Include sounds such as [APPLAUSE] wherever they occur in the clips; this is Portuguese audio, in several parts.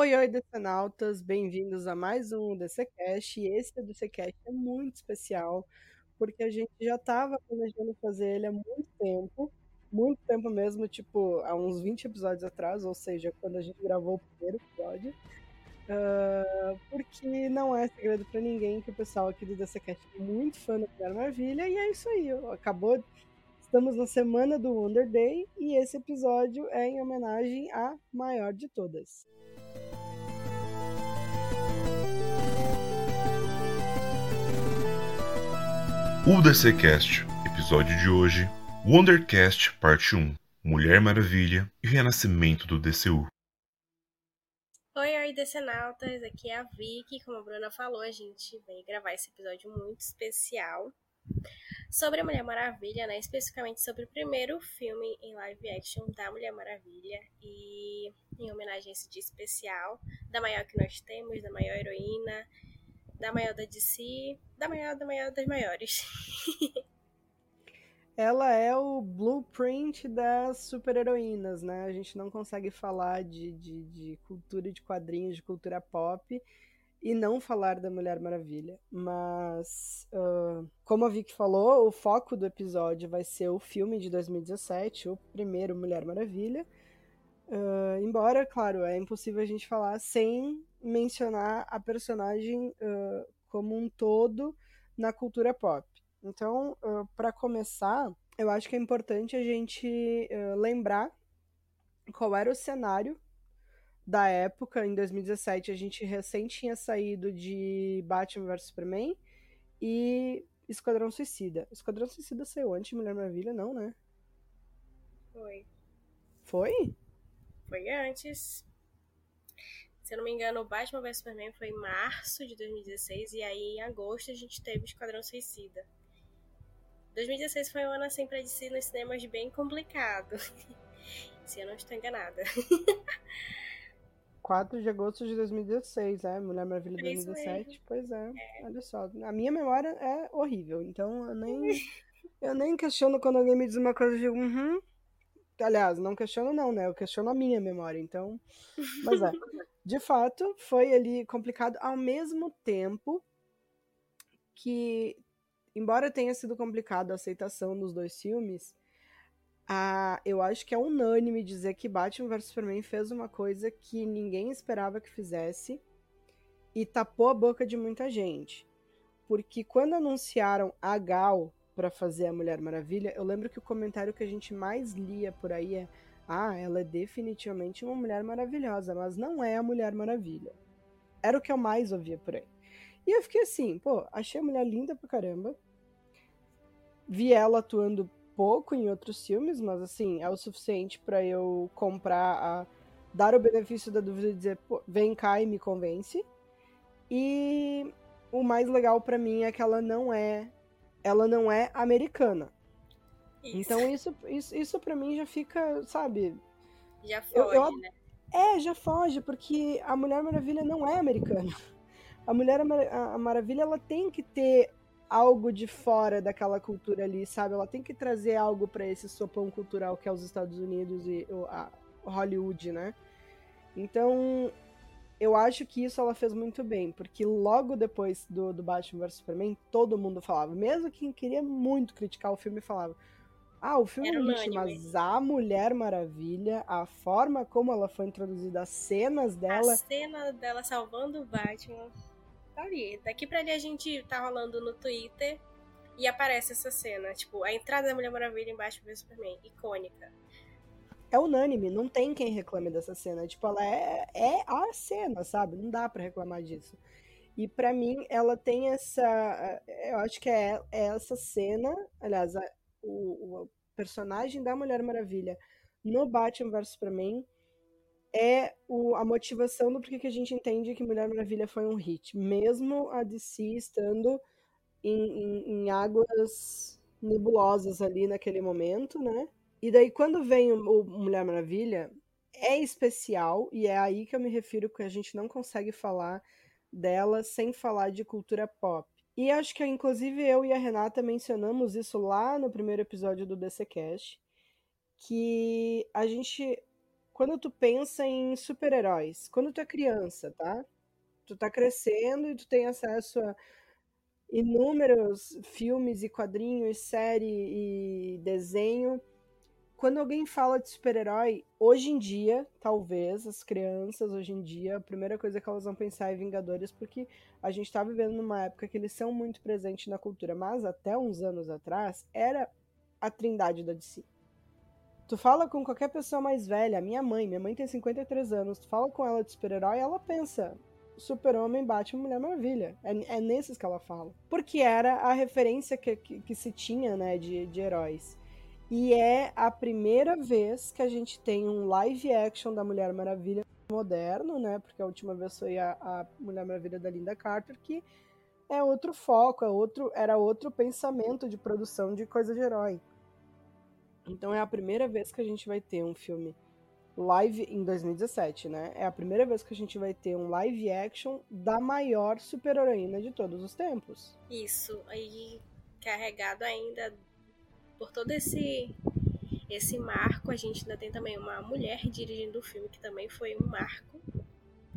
Oi, oi, decenautas, bem-vindos a mais um DCCast. Esse DCCast é muito especial, porque a gente já estava planejando fazer ele há muito tempo, muito tempo mesmo, tipo, há uns 20 episódios atrás, ou seja, quando a gente gravou o primeiro episódio. Uh, porque não é segredo para ninguém que o pessoal aqui do DCCast é muito fã da Mulher Maravilha, e é isso aí, acabou. Estamos na semana do Wonder Day e esse episódio é em homenagem à maior de todas. UDCcast, episódio de hoje, Wondercast Parte 1, Mulher Maravilha e o Renascimento do DCU. Oi, oi, decenautas, aqui é a Vicky, como a Bruna falou, a gente veio gravar esse episódio muito especial sobre a Mulher Maravilha, né, especificamente sobre o primeiro filme em live action da Mulher Maravilha e em homenagem a esse dia especial, da maior que nós temos, da maior heroína, da maior da DC, da maior da maior das maiores. [LAUGHS] Ela é o blueprint das super-heroínas, né? A gente não consegue falar de, de, de cultura de quadrinhos, de cultura pop, e não falar da Mulher Maravilha. Mas, uh, como a Vicky falou, o foco do episódio vai ser o filme de 2017, o primeiro Mulher Maravilha. Uh, embora, claro, é impossível a gente falar sem mencionar a personagem uh, como um todo na cultura pop. Então, uh, para começar, eu acho que é importante a gente lembrar qual era o cenário da época. Em 2017, a gente recém tinha saído de Batman vs Superman e Esquadrão Suicida. Esquadrão Suicida saiu antes de Mulher Maravilha, não, né? Foi. Foi? Foi antes. Se eu não me engano, o Batman vs Superman foi em março de 2016 e aí em agosto a gente teve o Esquadrão Suicida. 2016 foi um ano assim pra DC nos cinemas bem complicado. [LAUGHS] Se eu não estou enganada. 4 de agosto de 2016, é, Mulher Maravilha é 2017, pois é, é, olha só. A minha memória é horrível, então eu nem, [LAUGHS] eu nem questiono quando alguém me diz uma coisa, digo, uhum. Aliás, não questiono não, né, eu questiono a minha memória, então, [LAUGHS] mas é. de fato, foi ali complicado ao mesmo tempo que, embora tenha sido complicado a aceitação dos dois filmes, a, eu acho que é unânime dizer que Batman vs Superman fez uma coisa que ninguém esperava que fizesse e tapou a boca de muita gente. Porque quando anunciaram a Gal para fazer a Mulher Maravilha, eu lembro que o comentário que a gente mais lia por aí é ah, ela é definitivamente uma mulher maravilhosa, mas não é a Mulher Maravilha. Era o que eu mais ouvia por aí. E eu fiquei assim, pô, achei a mulher linda pra caramba. Vi ela atuando pouco em outros filmes, mas assim, é o suficiente para eu comprar a dar o benefício da dúvida e dizer, pô, vem cá e me convence. E o mais legal para mim é que ela não é ela não é americana. Isso. Então isso, isso, isso para mim já fica, sabe? Já foge, eu, eu, né? É, já foge, porque a Mulher Maravilha não é americana. [LAUGHS] A Mulher a Maravilha ela tem que ter algo de fora daquela cultura ali, sabe? Ela tem que trazer algo para esse sopão cultural que é os Estados Unidos e a Hollywood, né? Então, eu acho que isso ela fez muito bem, porque logo depois do, do Batman vs Superman, todo mundo falava, mesmo quem queria muito criticar o filme falava, ah, o filme é lixo, mas a Mulher Maravilha, a forma como ela foi introduzida, as cenas dela. A cena dela salvando o Batman. Tá ali. Daqui pra ali a gente tá rolando no Twitter e aparece essa cena. Tipo, a entrada da Mulher Maravilha embaixo do Superman. Icônica. É unânime, não tem quem reclame dessa cena. Tipo, ela é, é a cena, sabe? Não dá para reclamar disso. E para mim, ela tem essa. Eu acho que é, é essa cena. Aliás, o, o personagem da Mulher Maravilha no Batman vs Superman é o, a motivação do porquê que a gente entende que Mulher Maravilha foi um hit, mesmo a DC estando em, em, em águas nebulosas ali naquele momento, né? E daí quando vem o, o Mulher Maravilha, é especial e é aí que eu me refiro que a gente não consegue falar dela sem falar de cultura pop. E acho que, inclusive, eu e a Renata mencionamos isso lá no primeiro episódio do DC Cast, que a gente, quando tu pensa em super-heróis, quando tu é criança, tá? Tu tá crescendo e tu tem acesso a inúmeros filmes e quadrinhos, série e desenho. Quando alguém fala de super-herói, hoje em dia, talvez, as crianças, hoje em dia, a primeira coisa que elas vão pensar é Vingadores, porque a gente tá vivendo numa época que eles são muito presentes na cultura, mas até uns anos atrás, era a trindade da DC. Tu fala com qualquer pessoa mais velha, minha mãe, minha mãe tem 53 anos, tu fala com ela de super-herói, ela pensa, Super-Homem, Batman, Mulher Maravilha. É, é, nesses que ela fala. Porque era a referência que, que, que se tinha, né, de, de heróis. E é a primeira vez que a gente tem um live action da Mulher Maravilha moderno, né? Porque a última vez foi a, a Mulher Maravilha da Linda Carter, que é outro foco, é outro, era outro pensamento de produção de coisa de herói. Então é a primeira vez que a gente vai ter um filme live em 2017, né? É a primeira vez que a gente vai ter um live action da maior super-heroína de todos os tempos. Isso, aí carregado ainda por todo esse esse marco, a gente ainda tem também uma mulher dirigindo o filme que também foi um marco.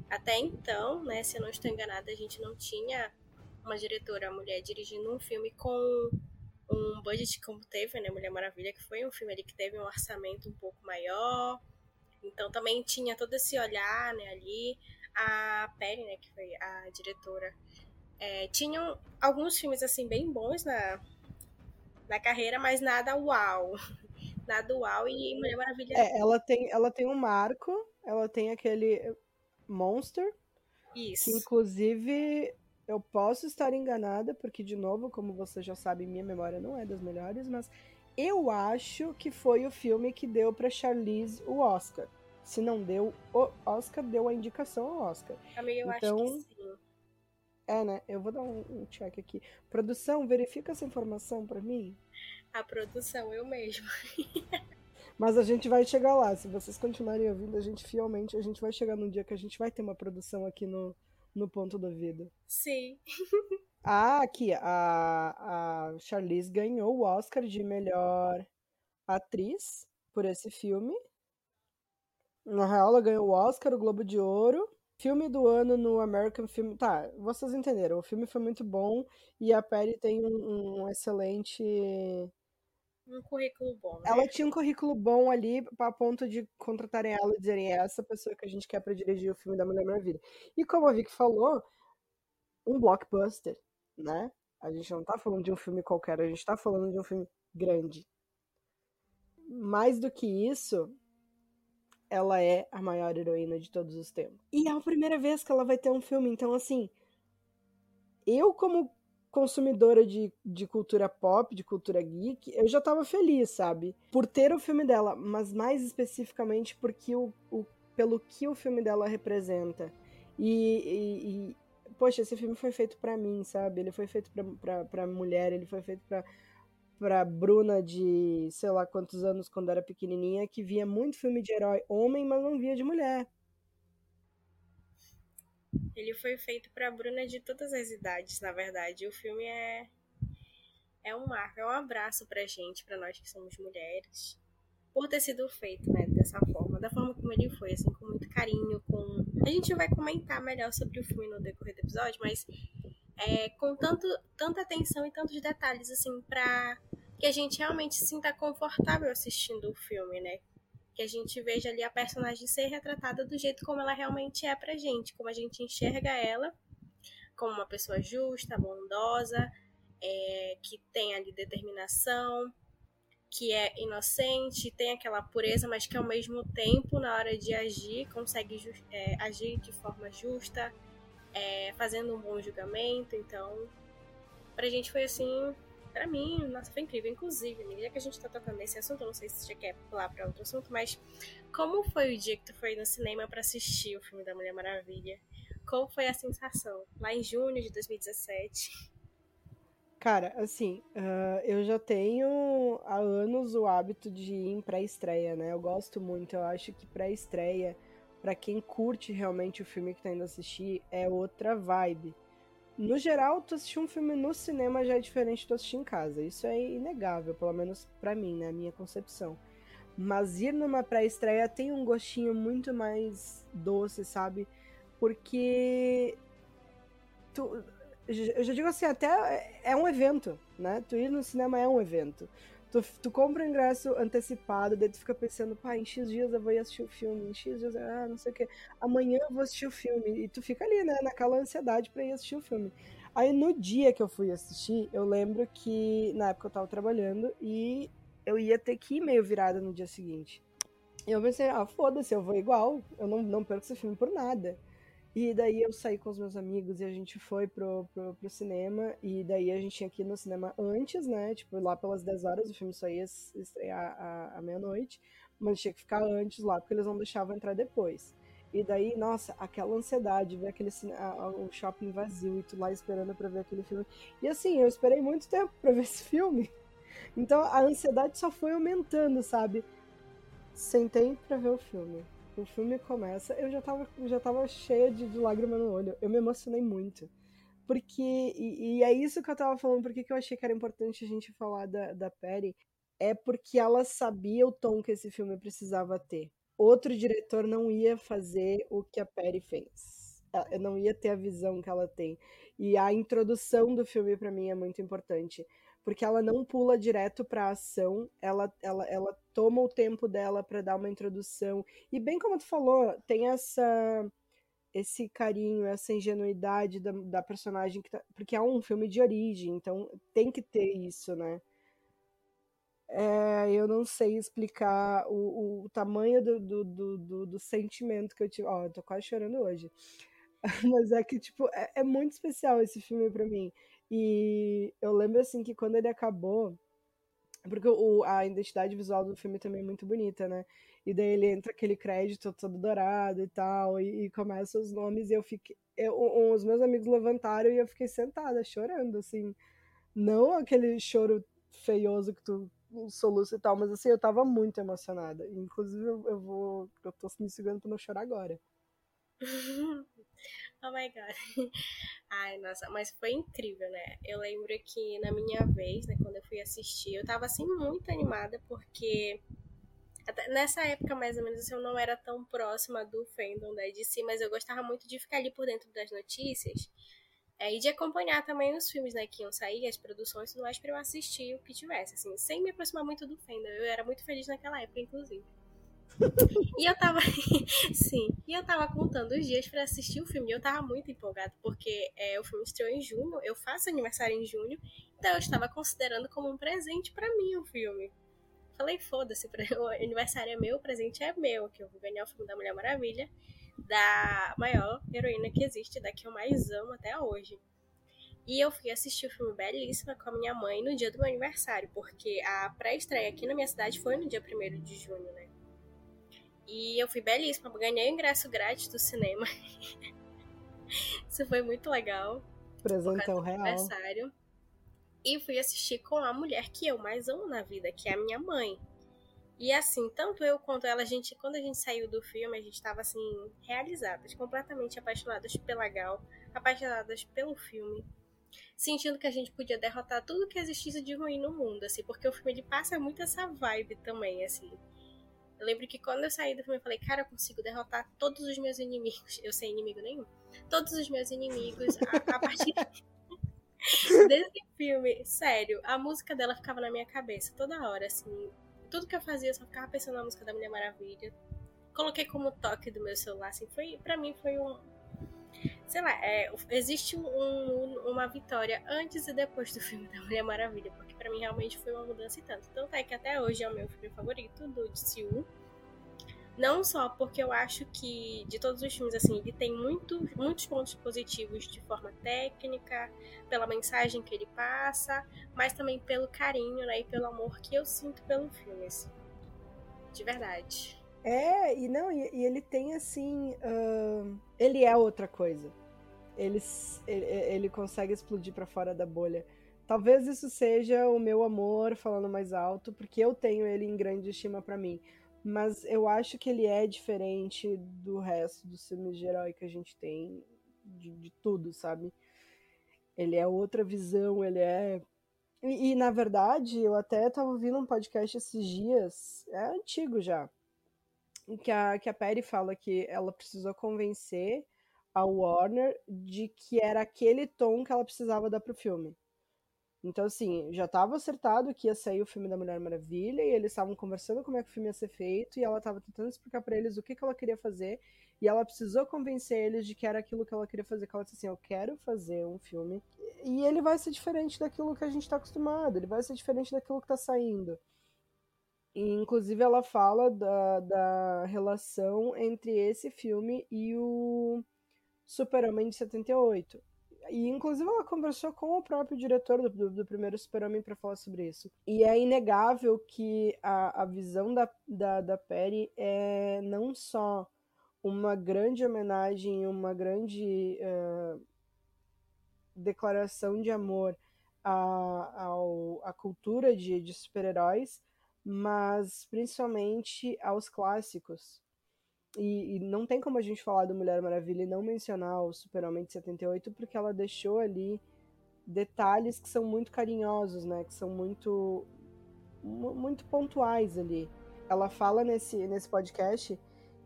Até então, né, se eu não estou enganada, a gente não tinha uma diretora mulher dirigindo um filme com um budget como teve, né, Mulher Maravilha, que foi um filme ali que teve um orçamento um pouco maior, então também tinha todo esse olhar né, ali. A Perry, né, que foi a diretora, é, tinham alguns filmes assim bem bons na, na carreira, mas nada uau. [LAUGHS] Nada uau e Mulher Maravilha. É, ela tem, ela tem um marco, ela tem aquele Monster. Isso. Que inclusive eu posso estar enganada, porque, de novo, como você já sabe, minha memória não é das melhores, mas eu acho que foi o filme que deu para Charlize o Oscar. Se não deu o Oscar, deu a indicação ao Oscar. Amiga, eu então, acho que sim. É, né? Eu vou dar um, um check aqui. Produção, verifica essa informação para mim. A produção, eu mesma. [LAUGHS] Mas a gente vai chegar lá. Se vocês continuarem ouvindo, a gente fielmente, a gente vai chegar num dia que a gente vai ter uma produção aqui no, no ponto da vida. Sim. [LAUGHS] Ah, aqui, a, a Charlize ganhou o Oscar de melhor atriz por esse filme. Na real, ela ganhou o Oscar, o Globo de Ouro. Filme do ano no American Film. Tá, vocês entenderam. O filme foi muito bom e a Perry tem um, um excelente. Um currículo bom. Né? Ela tinha um currículo bom ali a ponto de contratarem ela e dizerem é essa pessoa que a gente quer para dirigir o filme da Mulher Maravilha. E como a Vicky falou, um blockbuster né? A gente não tá falando de um filme qualquer, a gente tá falando de um filme grande. Mais do que isso, ela é a maior heroína de todos os tempos. E é a primeira vez que ela vai ter um filme, então assim, eu como consumidora de, de cultura pop, de cultura geek, eu já tava feliz, sabe? Por ter o filme dela, mas mais especificamente porque o, o pelo que o filme dela representa. E, e, poxa, esse filme foi feito para mim, sabe? Ele foi feito pra, pra, pra mulher, ele foi feito pra, pra Bruna de sei lá quantos anos quando era pequenininha, que via muito filme de herói homem, mas não via de mulher. Ele foi feito pra Bruna de todas as idades, na verdade. O filme é é um marco, é um abraço pra gente, pra nós que somos mulheres por ter sido feito, né, dessa forma, da forma como ele foi, assim, com muito carinho, com... A gente vai comentar melhor sobre o filme no decorrer do episódio, mas é, com tanto, tanta atenção e tantos detalhes, assim, pra que a gente realmente se sinta confortável assistindo o filme, né? Que a gente veja ali a personagem ser retratada do jeito como ela realmente é pra gente, como a gente enxerga ela como uma pessoa justa, bondosa, é, que tem ali determinação, que é inocente, tem aquela pureza, mas que ao mesmo tempo, na hora de agir, consegue é, agir de forma justa, é, fazendo um bom julgamento. Então, pra gente foi assim, pra mim, nossa, foi incrível. Inclusive, já que a gente tá tocando nesse assunto, eu não sei se você quer pular pra outro assunto, mas como foi o dia que tu foi no cinema para assistir o filme da Mulher Maravilha? Como foi a sensação? Lá em junho de 2017. Cara, assim, uh, eu já tenho há anos o hábito de ir em pré-estreia, né? Eu gosto muito, eu acho que pré-estreia, para quem curte realmente o filme que tá indo assistir, é outra vibe. No geral, tu assistir um filme no cinema já é diferente de tu assistir em casa. Isso é inegável, pelo menos para mim, né? A minha concepção. Mas ir numa pré-estreia tem um gostinho muito mais doce, sabe? Porque. Tu, eu já digo assim, até é um evento, né? Tu ir no cinema é um evento. Tu, tu compra o ingresso antecipado, daí tu fica pensando, pá, em X dias eu vou assistir o filme, em X dias, ah, não sei o quê. Amanhã eu vou assistir o filme. E tu fica ali, né, naquela ansiedade pra ir assistir o filme. Aí no dia que eu fui assistir, eu lembro que na época eu tava trabalhando e eu ia ter que ir meio virada no dia seguinte. E eu pensei, ah, foda-se, eu vou igual, eu não, não perco esse filme por nada. E daí eu saí com os meus amigos e a gente foi pro, pro, pro, cinema. E daí a gente tinha que ir no cinema antes, né? Tipo, lá pelas 10 horas, o filme só ia estrear à, meia-noite. Mas tinha que ficar antes lá, porque eles não deixavam entrar depois. E daí, nossa, aquela ansiedade, ver aquele a, o shopping vazio e tu lá esperando pra ver aquele filme. E assim, eu esperei muito tempo pra ver [LAUGHS] esse filme. Então a ansiedade só foi aumentando, sabe? Sentei pra ver o filme. O filme começa, eu já tava, já tava cheia de, de lágrima no olho. Eu me emocionei muito. Porque, e, e, é isso que eu tava falando, porque que eu achei que era importante a gente falar da, da Perry. É porque ela sabia o tom que esse filme precisava ter outro diretor não ia fazer o que a Perry fez. Ela não ia ter a visão que ela tem. E a introdução do filme para mim é muito importante, porque ela não pula direto para a ação, ela, ela, ela toma o tempo dela para dar uma introdução. E bem como tu falou, tem essa esse carinho, essa ingenuidade da, da personagem, que tá, porque é um filme de origem, então tem que ter isso, né? É, eu não sei explicar o, o tamanho do, do, do, do, sentimento que eu tive. Ó, oh, eu tô quase chorando hoje. [LAUGHS] Mas é que, tipo, é, é muito especial esse filme para mim. E eu lembro, assim, que quando ele acabou. Porque o, a identidade visual do filme também é muito bonita, né? E daí ele entra aquele crédito todo dourado e tal, e, e começa os nomes, e eu fiquei. Eu, os meus amigos levantaram e eu fiquei sentada, chorando, assim. Não aquele choro feioso que tu soluço e tal, mas assim, eu tava muito emocionada. Inclusive, eu, eu vou. Eu tô me segurando pra não chorar agora. [LAUGHS] oh my god. [LAUGHS] Ai, nossa, mas foi incrível, né? Eu lembro que na minha vez, né, quando eu fui assistir, eu tava assim muito animada porque nessa época, mais ou menos, assim, eu não era tão próxima do fandom da DC, mas eu gostava muito de ficar ali por dentro das notícias. É, e de acompanhar também os filmes, né, que iam sair, as produções e tudo mais, pra eu assistir o que tivesse, assim, sem me aproximar muito do fandom. Eu era muito feliz naquela época, inclusive. E eu tava. [LAUGHS] Sim. E eu tava contando os dias para assistir o filme. E eu tava muito empolgada, porque é, o filme estreou em junho, eu faço aniversário em junho, então eu estava considerando como um presente para mim o filme. Falei, foda-se, [LAUGHS] o aniversário é meu, o presente é meu, que eu vou ganhar o filme da Mulher Maravilha da maior heroína que existe, da que eu mais amo até hoje. E eu fui assistir o filme belíssima com a minha mãe no dia do meu aniversário, porque a pré-estreia aqui na minha cidade foi no dia 1 de junho, né? E eu fui belíssima, ganhei o ingresso grátis do cinema. [LAUGHS] Isso foi muito legal. Presentão real. Aniversário. E fui assistir com a mulher que eu mais amo na vida, que é a minha mãe. E assim, tanto eu quanto ela, a gente, quando a gente saiu do filme, a gente estava assim, realizadas, completamente apaixonadas pela Gal, apaixonadas pelo filme, sentindo que a gente podia derrotar tudo que existisse de ruim no mundo, assim, porque o filme ele passa muito essa vibe também, assim. Eu lembro que quando eu saí do filme, eu falei, cara, eu consigo derrotar todos os meus inimigos. Eu sem inimigo nenhum. Todos os meus inimigos a, a partir [LAUGHS] desse filme. Sério, a música dela ficava na minha cabeça toda hora, assim tudo que eu fazia, eu só ficava pensando na música da Mulher Maravilha. Coloquei como toque do meu celular, assim, foi, pra mim foi um. Sei lá, é, existe um, uma vitória antes e depois do filme da Mulher Maravilha, porque pra mim realmente foi uma mudança e tanto. Tanto é que até hoje é o meu filme favorito do DCU. Não só porque eu acho que de todos os filmes, assim, ele tem muito, muitos pontos positivos de forma técnica, pela mensagem que ele passa, mas também pelo carinho, né, e pelo amor que eu sinto pelo filme, assim. De verdade. É, e não, e, e ele tem assim. Uh, ele é outra coisa. Ele, ele, ele consegue explodir para fora da bolha. Talvez isso seja o meu amor falando mais alto, porque eu tenho ele em grande estima para mim. Mas eu acho que ele é diferente do resto dos filmes de herói que a gente tem, de, de tudo, sabe? Ele é outra visão, ele é E, e, na verdade, eu até estava ouvindo um podcast esses dias, é antigo já, que a, que a Perry fala que ela precisou convencer a Warner de que era aquele tom que ela precisava dar pro filme. Então, assim, já estava acertado que ia sair o filme da Mulher Maravilha, e eles estavam conversando como é que o filme ia ser feito, e ela estava tentando explicar para eles o que, que ela queria fazer, e ela precisou convencer eles de que era aquilo que ela queria fazer. Que ela disse assim: Eu quero fazer um filme. E ele vai ser diferente daquilo que a gente está acostumado, ele vai ser diferente daquilo que está saindo. Inclusive, ela fala da, da relação entre esse filme e o Super-Homem de 78. E, inclusive, ela conversou com o próprio diretor do, do, do primeiro Super-Homem para falar sobre isso. E é inegável que a, a visão da, da, da Perry é não só uma grande homenagem, uma grande uh, declaração de amor à, à cultura de, de super-heróis, mas principalmente aos clássicos. E, e, não tem como a gente falar do Mulher Maravilha e não mencionar o Super-Homem de 78, porque ela deixou ali detalhes que são muito carinhosos, né? Que são muito, muito pontuais ali. Ela fala nesse, nesse podcast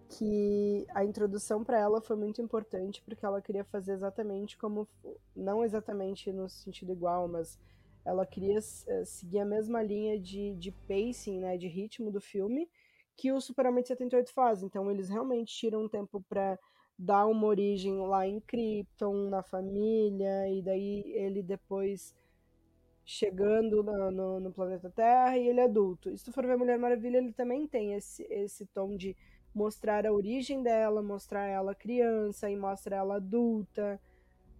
que a introdução para ela foi muito importante porque ela queria fazer exatamente como não exatamente no sentido igual, mas ela queria uh, seguir a mesma linha de, de pacing, né, de ritmo do filme que o Superman 78 faz. Então eles realmente tiram um tempo para dar uma origem lá em Krypton, na família, e daí ele depois chegando no, no, no planeta Terra e ele é adulto. E se tu for ver Mulher Maravilha, ele também tem esse, esse tom de mostrar a origem dela, mostrar ela criança e mostra ela adulta.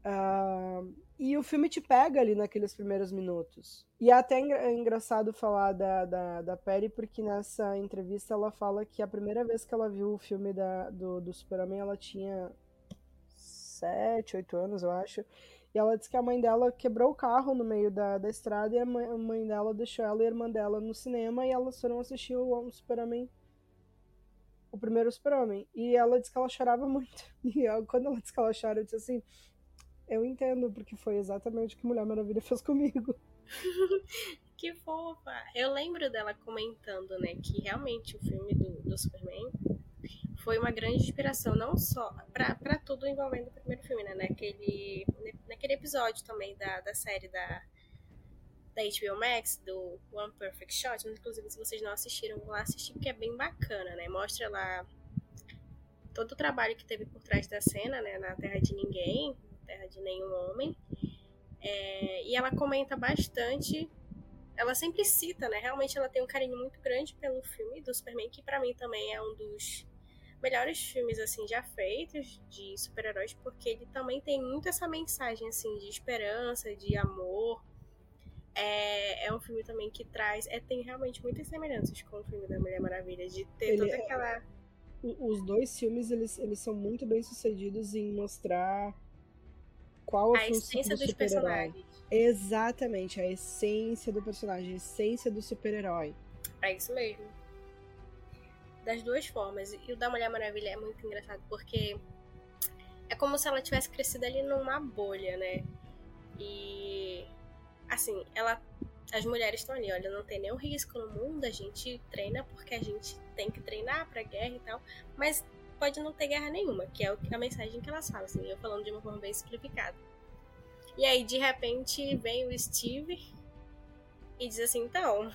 Uh, e o filme te pega ali naqueles primeiros minutos. E é até é engraçado falar da, da, da Perry, porque nessa entrevista ela fala que a primeira vez que ela viu o filme da, do, do Super-Homem, ela tinha sete, oito anos, eu acho. E ela disse que a mãe dela quebrou o carro no meio da, da estrada e a mãe, a mãe dela deixou ela e a irmã dela no cinema e elas foram assistir o Super-Homem o primeiro Super-Homem. E ela disse que ela chorava [LAUGHS] muito. E eu, quando ela disse que ela chora, eu disse assim: Eu entendo, porque foi exatamente o que Mulher Maravilha fez comigo. [LAUGHS] que fofa! Eu lembro dela comentando, né, que realmente o filme do, do Superman foi uma grande inspiração, não só para tudo envolvendo o primeiro filme, né? Naquele, naquele episódio também da, da série da da HBO Max, do One Perfect Shot. Inclusive, se vocês não assistiram, vão lá assistir, porque é bem bacana, né? Mostra lá todo o trabalho que teve por trás da cena, né? Na Terra de Ninguém, Terra de Nenhum Homem. É, e ela comenta bastante. Ela sempre cita, né? Realmente ela tem um carinho muito grande pelo filme do Superman, que para mim também é um dos melhores filmes assim já feitos de super-heróis, porque ele também tem muito essa mensagem assim de esperança, de amor, é, é um filme também que traz. É, tem realmente muitas semelhanças com o filme da Mulher Maravilha, de ter Ele toda é aquela. Os dois filmes eles, eles são muito bem sucedidos em mostrar qual a, a essência do dos personagens. Exatamente, a essência do personagem, a essência do super-herói. É isso mesmo. Das duas formas. E o da Mulher Maravilha é muito engraçado porque é como se ela tivesse crescido ali numa bolha, né? E assim, ela as mulheres estão ali, olha, não tem nenhum risco no mundo, a gente treina porque a gente tem que treinar para guerra e tal, mas pode não ter guerra nenhuma, que é a mensagem que elas falam, assim, eu falando de uma forma bem simplificada. E aí, de repente, vem o Steve e diz assim, então,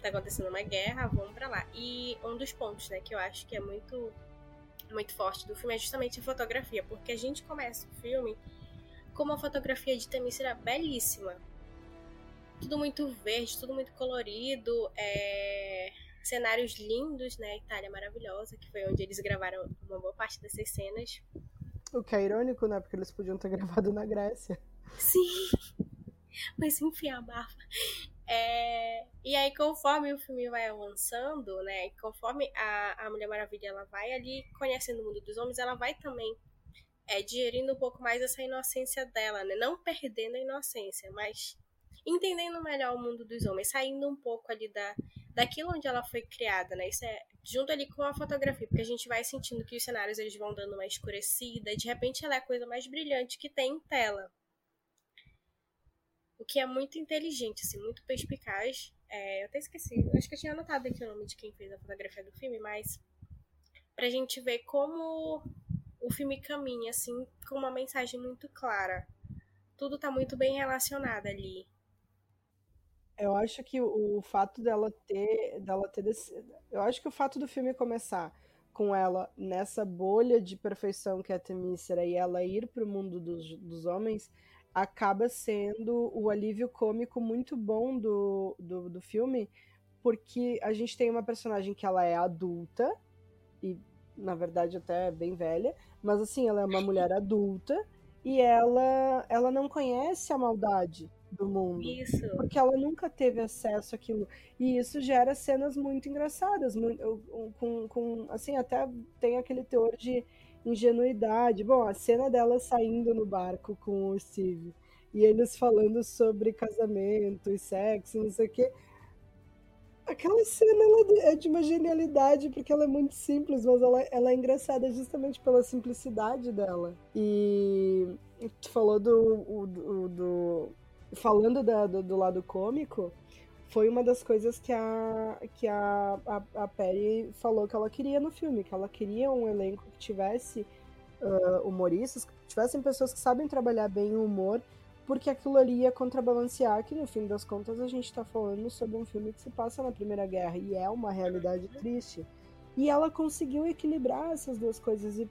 tá acontecendo uma guerra, vamos para lá. E um dos pontos, né, que eu acho que é muito muito forte do filme é justamente a fotografia, porque a gente começa o filme com uma fotografia de Temícera belíssima, tudo muito verde, tudo muito colorido, é... cenários lindos, né? Itália maravilhosa, que foi onde eles gravaram uma boa parte dessas cenas. O que é irônico, né? Porque eles podiam ter [LAUGHS] gravado na Grécia. Sim, mas enfim, a barba. É... E aí, conforme o filme vai avançando, né? Conforme a, a Mulher Maravilha ela vai ali conhecendo o mundo dos homens, ela vai também é, digerindo um pouco mais essa inocência dela, né? Não perdendo a inocência, mas entendendo melhor o mundo dos homens, saindo um pouco ali da, daquilo onde ela foi criada, né? Isso é junto ali com a fotografia, porque a gente vai sentindo que os cenários eles vão dando uma escurecida, e de repente ela é a coisa mais brilhante que tem em tela. o que é muito inteligente, assim, muito perspicaz. É, eu até esqueci, acho que eu tinha anotado aqui o nome de quem fez a fotografia do filme, mas pra gente ver como o filme caminha, assim, com uma mensagem muito clara. Tudo tá muito bem relacionado ali. Eu acho que o, fato dela ter, dela ter desse, eu acho que o fato do filme começar com ela nessa bolha de perfeição que é a Temícera e ela ir para o mundo dos, dos homens acaba sendo o alívio cômico muito bom do, do, do filme, porque a gente tem uma personagem que ela é adulta, e na verdade até bem velha, mas assim, ela é uma mulher adulta e ela, ela não conhece a maldade do mundo. Isso. Porque ela nunca teve acesso àquilo. E isso gera cenas muito engraçadas, muito, com, com assim, até tem aquele teor de ingenuidade. Bom, a cena dela saindo no barco com o Steve e eles falando sobre casamento e sexo, não sei o quê. Aquela cena é de uma genialidade, porque ela é muito simples, mas ela, ela é engraçada justamente pela simplicidade dela. E tu falou do. do, do falando da, do, do lado cômico, foi uma das coisas que a, que a, a, a Perry falou que ela queria no filme, que ela queria um elenco que tivesse uh, humoristas, que tivessem pessoas que sabem trabalhar bem o humor, porque aquilo ali ia contrabalancear que, no fim das contas, a gente está falando sobre um filme que se passa na Primeira Guerra, e é uma realidade triste. E ela conseguiu equilibrar essas duas coisas, e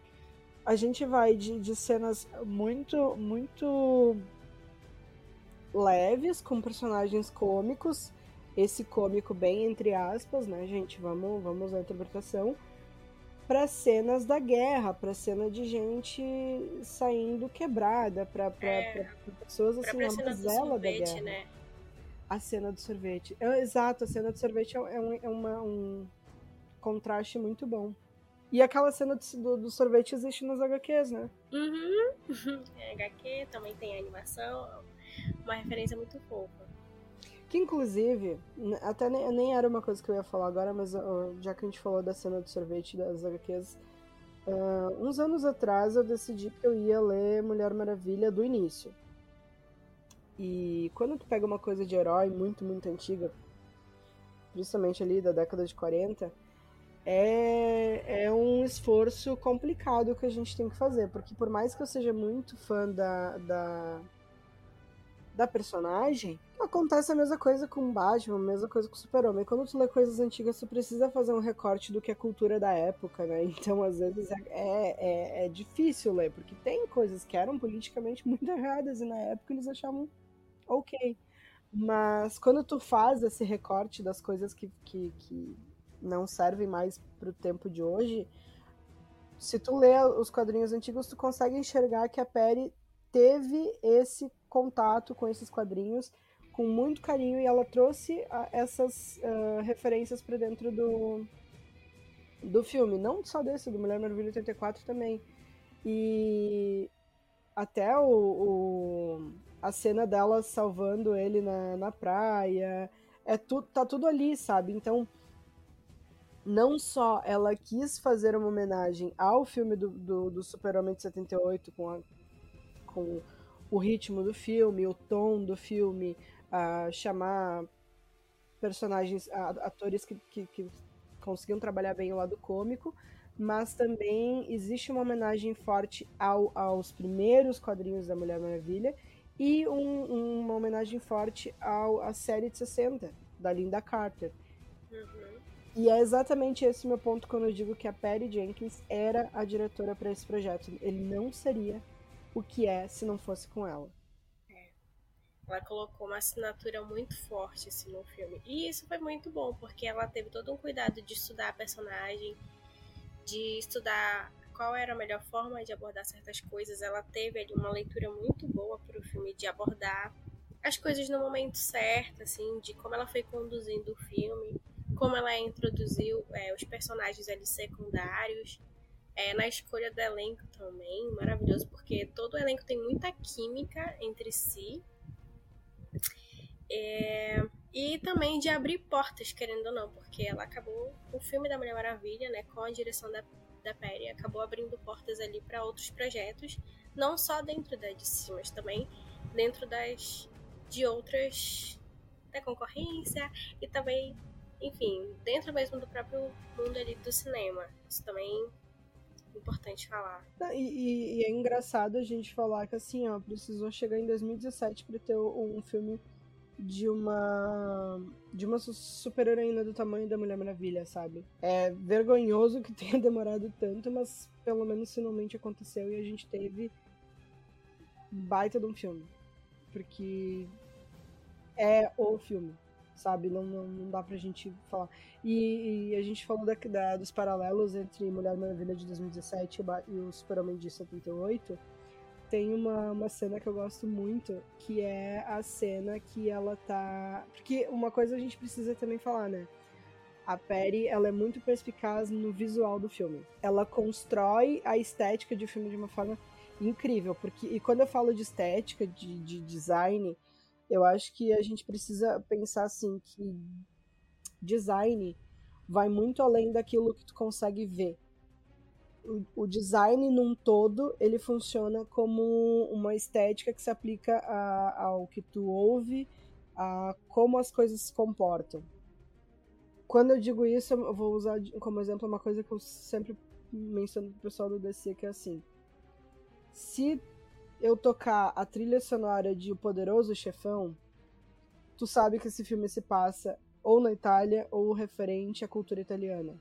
a gente vai de, de cenas muito, muito leves, com personagens cômicos, esse cômico bem entre aspas, né, gente? Vamos, vamos usar a interpretação. Para cenas da guerra, para cena de gente saindo quebrada, para é, pessoas assim, na mazela da guerra. Né? A cena do sorvete. É, exato, a cena do sorvete é, é, um, é uma, um contraste muito bom. E aquela cena do, do, sorvete existe nos HQs, né? Uhum. [LAUGHS] É, HQ também tem animação, uma referência muito fofa. Que inclusive, até nem, nem, era uma coisa que eu ia falar agora, mas uh, já que a gente falou da cena do sorvete das HQs, uh, uns anos atrás eu decidi que eu ia ler Mulher Maravilha do início. E quando tu pega uma coisa de herói muito, muito antiga, principalmente ali da década de 40, é, é um esforço complicado que a gente tem que fazer, porque por mais que eu seja muito fã da, da da personagem, acontece a mesma coisa com Batman, a mesma coisa com Super-Homem. Quando tu lê coisas antigas, tu precisa fazer um recorte do que é cultura da época, né? [LAUGHS] Então, às vezes, é, é, é, difícil ler, porque tem coisas que eram politicamente [LAUGHS] muito erradas e na época eles achavam ok. Mas quando tu faz esse recorte das coisas que, que, que não servem mais pro tempo de hoje, se tu lê os quadrinhos antigos, tu consegue enxergar que a Perry teve esse contato com esses quadrinhos com muito carinho e ela trouxe uh, essas uh, referências para dentro do, do filme, não só desse, do Mulher Maravilha 84 também. E até o, o, a cena dela salvando ele na, na praia, é tu, tá tudo ali, sabe? Então, não só ela quis fazer uma homenagem ao filme do, do, do Super-Homem de 78 com, a, com o ritmo do filme, o tom do filme, a chamar personagens, atores que, que, que conseguiam trabalhar bem o lado cômico, mas também existe uma homenagem forte ao, aos primeiros quadrinhos da Mulher Maravilha e um, uma homenagem forte ao, à série de 60, da Linda Carter. Uhum. E é exatamente esse meu ponto quando eu digo que a Patty Jenkins era a diretora para esse projeto. Ele não seria o que é se não fosse com ela. É. Ela colocou uma assinatura muito forte assim, no filme. E isso foi muito bom, porque ela teve todo um cuidado de estudar a personagem, de estudar qual era a melhor forma de abordar certas coisas. Ela teve ali uma leitura muito boa para o filme de abordar as coisas no momento certo, assim, de como ela foi conduzindo o filme, como ela introduziu é, os personagens ali secundários é, na escolha do elenco também, maravilhoso, porque todo o elenco tem muita química entre si. É, e também de abrir portas, querendo ou não, porque ela acabou, o filme da Mulher Maravilha, né, com a direção da, da Perry, acabou abrindo portas ali para outros projetos, não só dentro da DC, mas também dentro das de outras da concorrência e também, enfim, dentro mesmo do próprio mundo ali do cinema. Isso também importante falar. E, e, e, é engraçado a gente falar que assim, ó, precisou chegar em 2017 para ter um filme de uma de uma super heroína do tamanho da Mulher Maravilha, sabe? É vergonhoso que tenha [LAUGHS] demorado tanto, mas pelo menos finalmente aconteceu e a gente teve baita de um filme. Porque é o filme, sabe? Não, não, não dá pra gente falar. E, e a gente falou da, da, dos paralelos entre Mulher Maravilha de 2017 e o Super-Homem de 78 tem uma, uma cena que eu gosto muito, que é a cena que ela tá. Porque uma coisa a gente precisa também falar, né? A Perry, ela é muito perspicaz no visual do filme. Ela constrói a estética de filme de uma forma incrível, porque e quando eu falo de estética, de, de design, eu acho que a gente precisa pensar assim que design vai muito além daquilo que tu consegue ver o, design num todo ele funciona como uma estética que se aplica a, ao que tu ouve, a como as coisas se comportam. Quando eu digo isso, eu vou usar como exemplo uma coisa que eu sempre menciono pro pessoal do DC, que é assim. Se eu tocar a trilha sonora de O Poderoso Chefão, tu sabe que esse filme se passa ou na Itália ou referente à cultura italiana.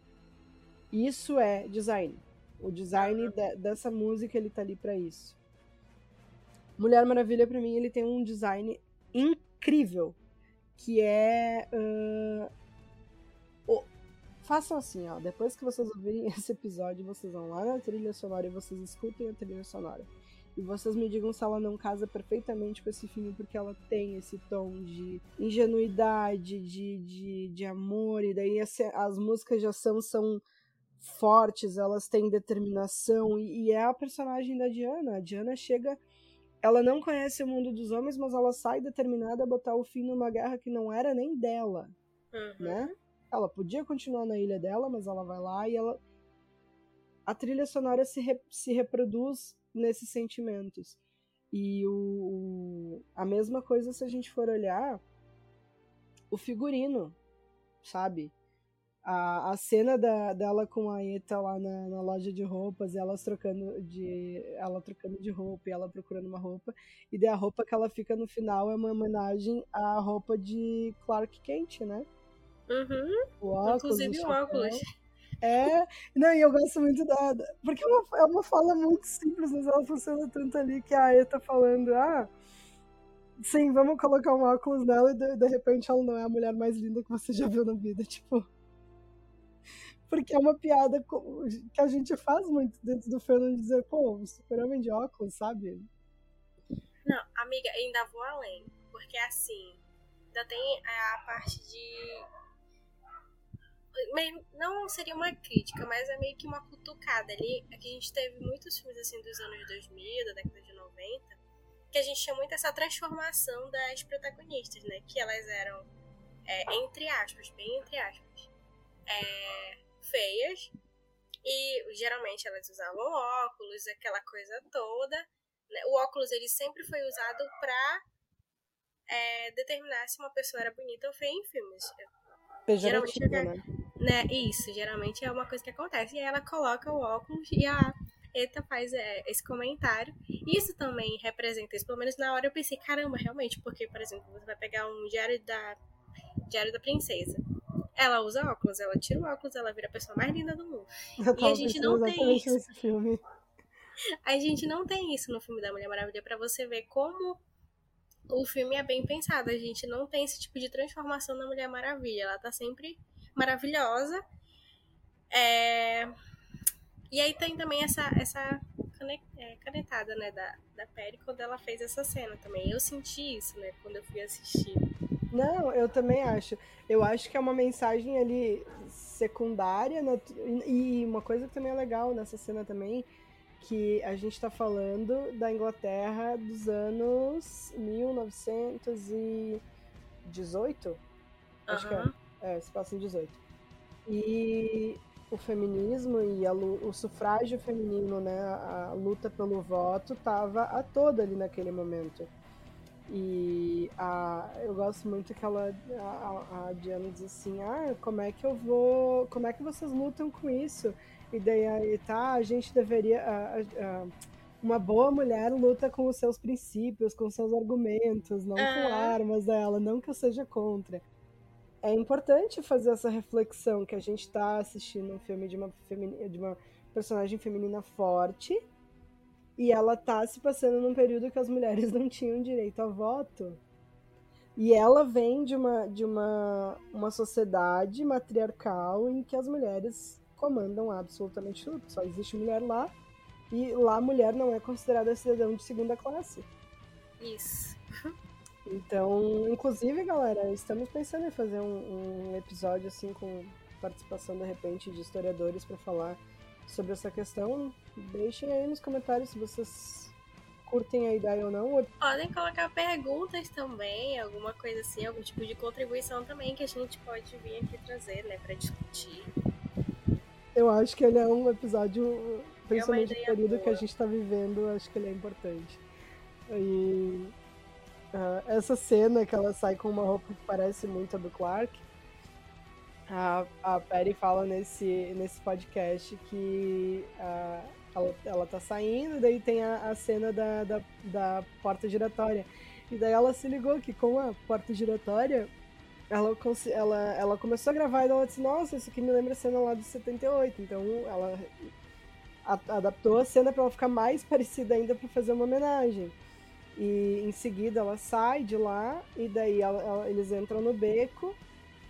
Isso é design. O design de, dessa música, ele tá ali para isso. Mulher Maravilha, para mim, ele tem um design incrível, que é... Uh... Oh, façam assim, ó, depois que vocês ouvirem [LAUGHS] esse episódio, vocês vão lá na trilha sonora e vocês escutem a trilha sonora. E vocês me digam se ela não casa perfeitamente com esse filme, porque ela tem esse tom de ingenuidade, de, de, de amor, e daí as, as músicas de ação são fortes, elas têm determinação, e, e, é a personagem da Diana. A Diana chega. Ela não conhece o mundo dos homens, mas ela sai determinada a botar o fim numa guerra que não era nem dela, uhum. né? Ela podia continuar na ilha dela, mas ela vai lá e ela. A trilha sonora se, re... se reproduz nesses sentimentos. E o, a mesma coisa se a gente for olhar o figurino, sabe? a, a cena da, dela com a Eta lá na, na, loja de roupas, elas trocando de. Ela trocando de roupa e ela procurando uma roupa. E daí a roupa que ela fica no final é uma homenagem à roupa de Clark Kent, né? Uhum. O óculos, Inclusive o óculos. É, não, e eu gosto muito da. Porque é uma, é uma fala muito simples, mas ela funciona tanto ali que a Eta falando, ah. Sim, vamos colocar um óculos nela e de, de repente ela não é a mulher mais linda que você já viu na vida. [LAUGHS] Tipo, porque é uma piada que a gente faz muito dentro do fandom de dizer, pô, super-homem de óculos, sabe? Não, amiga, ainda vou além. Porque assim, ainda tem a parte de. Não seria uma crítica, mas é meio que uma cutucada ali. É que a gente teve muitos filmes assim dos anos 2000, da década de 90, que a gente tinha muito essa transformação das protagonistas, né? Que elas eram, é, entre aspas, bem entre aspas, é, feias e geralmente elas usavam óculos, aquela coisa toda. Né? O óculos ele sempre foi usado para é, determinar se uma pessoa era bonita ou feia em filmes. Geralmente, né? Né? Isso, geralmente é uma coisa que acontece. E ela coloca o óculos e a Eta faz é, esse comentário. Isso também representa isso. Pelo menos na hora eu pensei, caramba, realmente, porque, por exemplo, você vai pegar um diário da Diário da Princesa. Ela usa óculos, ela tira o óculos, ela vira a pessoa mais linda do mundo. E a gente não tem isso. Nesse filme. [LAUGHS] A gente não tem isso no filme da Mulher Maravilha para você ver como o filme é bem pensado. A gente não tem esse tipo de transformação na Mulher Maravilha. Ela tá sempre maravilhosa. É... E aí tem também essa, essa é, canetada, né, da, da Perry quando ela fez essa cena também. Eu senti isso, né, quando eu fui assistir. Não, eu também acho. Eu acho que é uma mensagem ali secundária. E uma coisa que também é legal nessa cena também, que a gente tá falando da Inglaterra dos anos 1918. Uhum. Acho que é. É, se passa em 18. E o feminismo e a, o sufrágio feminino, né, a luta pelo voto, tava a toda ali naquele momento. E a, eu gosto muito que ela, a, a Diana diz assim, ah, como é que eu vou, como é que vocês lutam com isso? E daí aí tá, a gente deveria, a, a, uma boa mulher luta com os seus princípios, com os seus argumentos, não ah. com armas dela, não que eu seja contra. É importante fazer essa reflexão que a gente está assistindo um filme de uma, de uma personagem feminina forte e ela tá se passando num período que as mulheres [LAUGHS] não tinham direito a voto. E ela vem de uma, de uma, uma sociedade matriarcal em que as mulheres comandam absolutamente tudo. Só existe mulher lá e lá a mulher não é considerada cidadão de segunda classe. Isso. Então, inclusive, galera, estamos pensando em fazer um, um episódio assim com participação de repente de historiadores para falar sobre essa questão. Deixem aí nos comentários se vocês curtem a ideia ou não. Podem colocar perguntas também, alguma coisa assim, algum tipo de contribuição também que a gente pode vir aqui trazer, né, para discutir. Eu acho que ele é um episódio, principalmente no período boa. que a gente está vivendo, acho que ele é importante. E uh, essa cena que ela sai com uma roupa que parece muito a do Clark, a, a Perry fala nesse, nesse podcast que uh, ela, ela tá saindo, daí tem a, a cena da, da, da porta giratória. E daí ela se ligou que com a porta giratória ela, ela, ela começou a gravar e ela disse, nossa, isso aqui me lembra a cena lá de 78. Então ela a, adaptou a cena para ela ficar mais parecida ainda para fazer uma homenagem. E em seguida ela sai de lá e daí ela, ela, eles entram no beco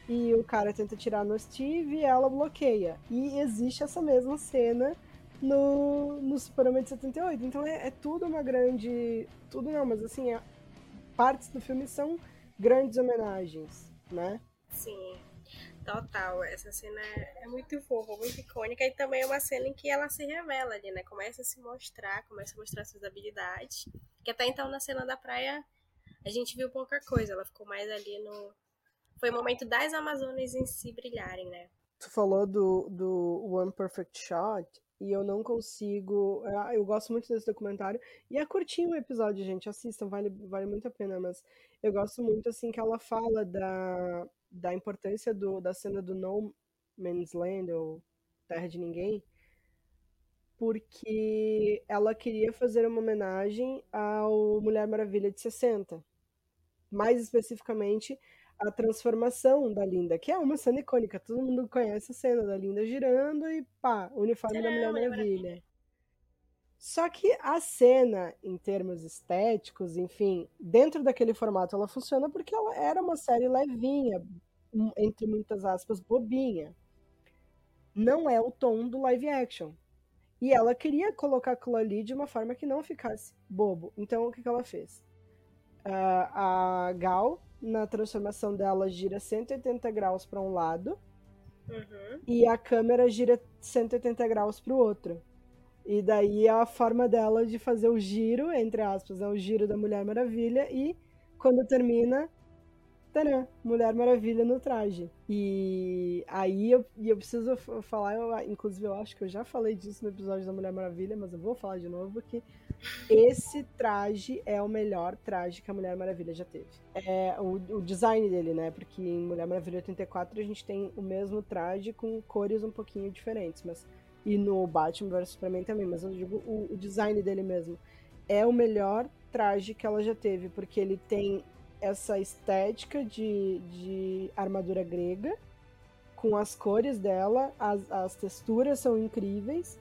e o cara tenta tirar no Steve e ela bloqueia. E existe essa mesma cena no, no Superman de 78. Então é, é tudo uma grande. Tudo não, mas assim, é, partes do filme são grandes homenagens né? Sim, total. Essa cena é muito fofa, muito icônica e também é uma cena em que ela se revela ali, né? Começa a se mostrar, começa a mostrar suas habilidades. Que até então na cena da praia a gente viu pouca coisa, ela ficou mais ali no. Foi o momento das Amazonas em si brilharem, né? Tu falou do, do One Perfect Shot e eu não consigo. Ah, eu gosto muito desse documentário. E é curtinho o episódio, gente. Assistam, vale, vale muito a pena. Mas eu gosto muito, assim, que ela fala da, da importância do, da cena do No Man's Land, ou Terra de Ninguém, porque ela queria fazer uma homenagem ao Mulher Maravilha de 60. Mais especificamente, a transformação da Linda, que é uma cena icônica. Todo mundo conhece a cena da Linda girando e pá, uniforme da Mulher Maravilha. Maravilha. Só que a cena, em termos estéticos, enfim, dentro daquele formato, ela funciona porque ela era uma série levinha, entre muitas aspas, bobinha. Não é o tom do live action. E ela queria colocar aquilo ali de uma forma que não ficasse bobo. Então, o que, que ela fez? Uh, a Gal na transformação dela gira 180 graus para um lado uhum. e a câmera gira 180 graus para o outro. E daí é a forma dela de fazer o giro, entre aspas, é o giro da Mulher Maravilha e quando termina, Tadã, Mulher Maravilha no traje. E aí eu, eu preciso falar, eu, inclusive eu acho que eu já falei disso no episódio da Mulher Maravilha, mas eu vou falar de novo porque esse traje é o melhor traje que a Mulher Maravilha já teve. É o, o design dele, né? Porque em Mulher Maravilha 84 a gente tem o mesmo traje com cores um pouquinho diferentes, mas e no Batman vs Superman também, mas eu digo o, o design dele mesmo. É o melhor traje que ela já teve, porque ele tem essa estética de, de armadura grega, com as cores dela, as, as texturas são incríveis,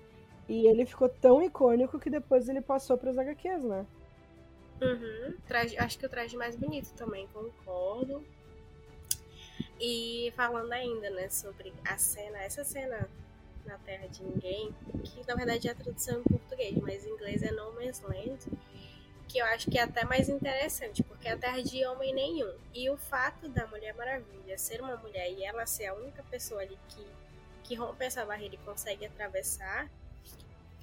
e ele ficou tão icônico que depois ele passou para os HQs, né? Uhum. Traje, acho que o traje mais bonito também, concordo. E falando ainda, né, sobre a cena, essa cena na Terra de Ninguém, que na verdade é a tradução em português, mas em inglês é No Man's Land que eu acho que é até mais interessante, porque é a Terra de homem nenhum. E o fato da Mulher Maravilha ser uma mulher e ela ser a única pessoa ali que, que rompe essa barreira e consegue atravessar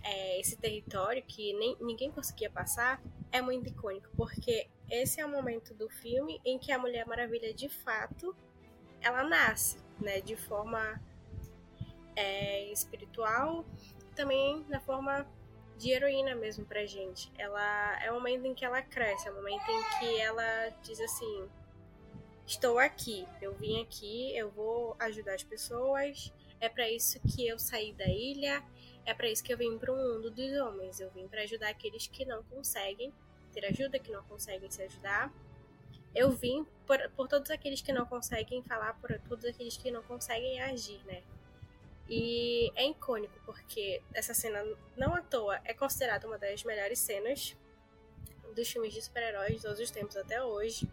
é, esse território que nem, ninguém conseguia passar, é muito icônico, porque esse é o momento do filme em que a Mulher Maravilha, de fato, ela nasce, né, de forma é, espiritual, também na forma de heroína mesmo pra gente. Ela é o momento em que ela cresce, é o momento em que ela diz assim: estou aqui, eu vim aqui, eu vou ajudar as pessoas. É para isso que eu saí da ilha, é para isso que eu vim para o mundo dos homens. Eu vim para ajudar aqueles que não conseguem ter ajuda, que não conseguem se ajudar. Eu vim por, por todos aqueles que não conseguem falar, por todos aqueles que não conseguem agir, né? E é icônico porque essa cena, não à toa, é considerada uma das melhores cenas dos filmes de super-heróis de todos os tempos até hoje.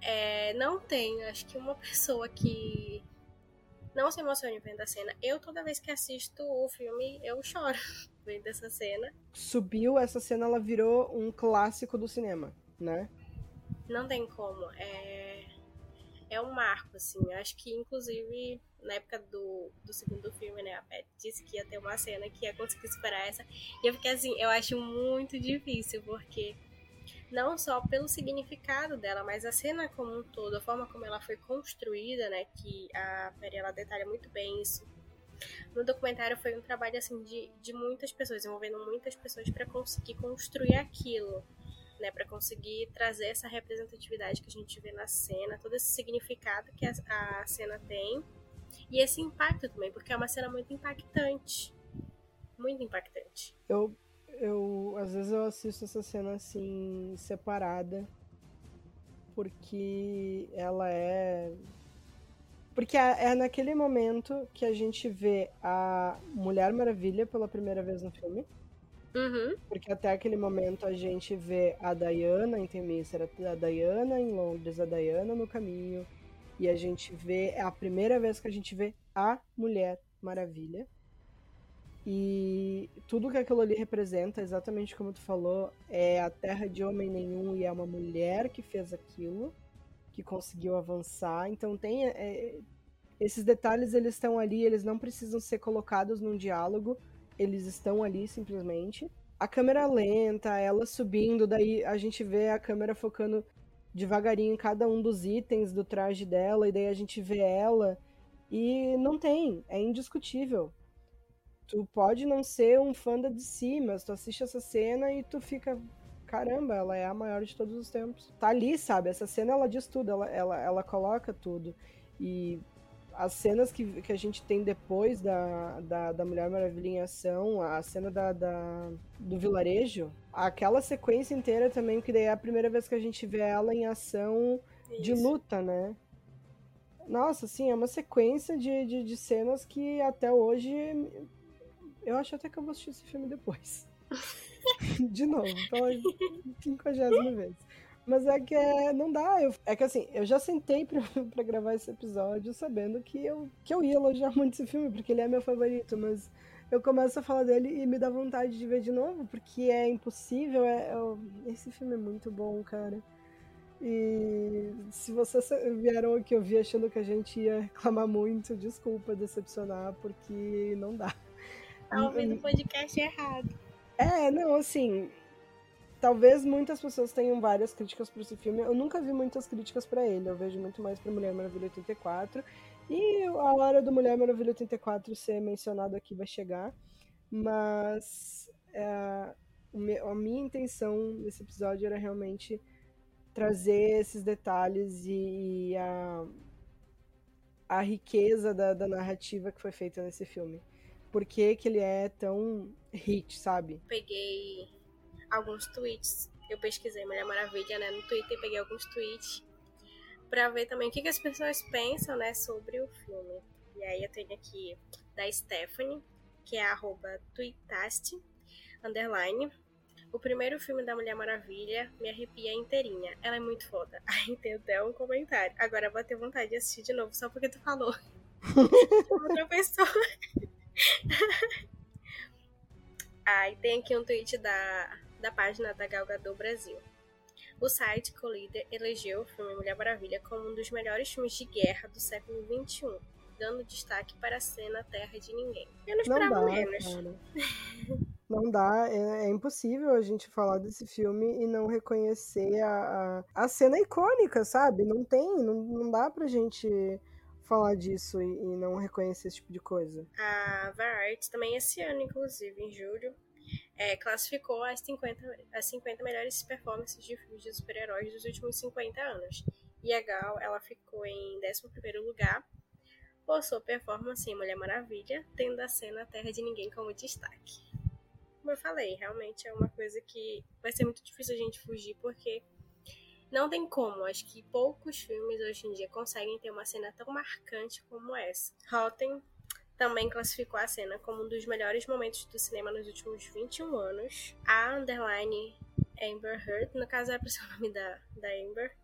É, não tem, acho que uma pessoa que não se emocione vendo a cena. Eu, toda vez que assisto o filme, eu choro [LAUGHS] vendo essa cena. Subiu, essa cena ela virou um clássico do cinema, né? Não tem como. É, é um marco, assim. Acho que, inclusive, na época do, do segundo filme, né? A Beth disse que ia ter uma cena que ia conseguir superar essa. E eu fiquei assim, eu acho muito difícil, porque não só pelo significado dela, mas a cena como um todo, a forma como ela foi construída, né? Que a Perry ela detalha muito bem isso. No documentário foi um trabalho assim de, de muitas pessoas, envolvendo muitas pessoas para conseguir construir aquilo, né? Para conseguir trazer essa representatividade que a gente vê na cena, todo esse significado que a, a cena tem e esse impacto também, porque é uma cena muito impactante. Muito impactante. Eu, eu às vezes eu assisto essa cena assim, separada, porque ela é. Porque é, é naquele momento que a gente vê a Mulher Maravilha pela primeira vez no filme. Uhum. Porque até aquele momento a gente vê a Diana em Temícera, a Diana em Londres, a Diana no caminho, e a gente vê, é a primeira vez que a gente vê a Mulher Maravilha. E tudo que aquilo ali representa, exatamente como tu falou, é a terra de homem nenhum e é uma mulher que fez aquilo, que conseguiu avançar. Então tem é, esses detalhes, eles estão ali, eles não precisam ser colocados num diálogo, eles estão ali simplesmente. A câmera lenta, ela subindo, daí a gente vê a câmera focando devagarinho em cada um dos itens do traje dela, e daí a gente vê ela. E não tem, é indiscutível. Tu pode não ser um fã da DC, mas tu assiste essa cena e tu fica. Caramba, ela é a maior de todos os tempos. Tá ali, sabe? Essa cena ela diz tudo, ela, ela, ela coloca tudo. E as cenas que, que a gente tem depois da, da, da Mulher Maravilha em ação, a cena da, da, do vilarejo, aquela sequência inteira também, que daí é a primeira vez que a gente vê ela em ação Isso. de luta, né? Nossa, assim, é uma sequência de, de, de, cenas que até hoje. Eu acho até que eu vou assistir esse filme depois. [LAUGHS] de novo, pela 50 vez. Mas é que é, não dá. Eu, é que assim, eu já sentei pra, [LAUGHS] pra gravar esse episódio sabendo que eu, que eu ia elogiar muito esse filme, porque ele é meu favorito, mas eu começo a falar dele e me dá vontade de ver de novo, porque é impossível. É, é, esse filme é muito bom, cara. E se vocês vieram aqui ouvir achando que a gente ia reclamar muito, desculpa decepcionar, porque não dá. Tá ouvindo o podcast errado. É, não, assim, talvez muitas pessoas tenham várias críticas para esse filme. Eu nunca vi muitas críticas para ele. Eu vejo muito mais para Mulher Maravilha 84. E a hora do Mulher Maravilha 84 ser mencionado aqui vai chegar. Mas é, a minha intenção nesse episódio era realmente trazer esses detalhes e, a, a riqueza da, da narrativa que foi feita nesse filme. Por que, que ele é tão hit, sabe? Peguei alguns tweets. Eu pesquisei Mulher Maravilha, né, no Twitter, peguei alguns tweets para ver também o que, que as pessoas pensam, né, sobre o filme. E aí eu tenho aqui da Stephanie, que é arroba tweetaste, underline. O primeiro filme da Mulher Maravilha me arrepia inteirinha. Ela é muito foda. [LAUGHS] Aí tem até um comentário. Agora eu vou ter vontade de assistir de novo, só porque tu falou. [LAUGHS] Outra pessoa. [LAUGHS] Aí tem aqui um tweet da da página da Galgador Brasil. O site Collider elegeu o filme Mulher Maravilha como um dos melhores filmes de guerra do século XXI, dando destaque para a cena Terra de Ninguém. Eu não esperava não dá, menos. [LAUGHS] Não dá, é, é, impossível a gente falar desse filme e não reconhecer a, a, a cena icônica, sabe? Não tem, não, não dá pra gente falar disso e, e não reconhecer esse tipo de coisa. A Variety também esse ano, inclusive, em julho, é, classificou as 50, as 50 melhores performances de filmes de super-heróis dos últimos 50 anos. E a Gal, ela ficou em 11º lugar por sua performance em Mulher Maravilha, tendo a cena Terra de Ninguém como destaque. Como eu falei, realmente é uma coisa que vai ser muito difícil a gente fugir, porque não tem como. Acho que poucos filmes hoje em dia conseguem ter uma cena tão marcante como essa. Rotten também classificou a cena como um dos melhores momentos do cinema nos últimos 21 anos. A underline Amber Heard, no caso é o nome da, da Amber,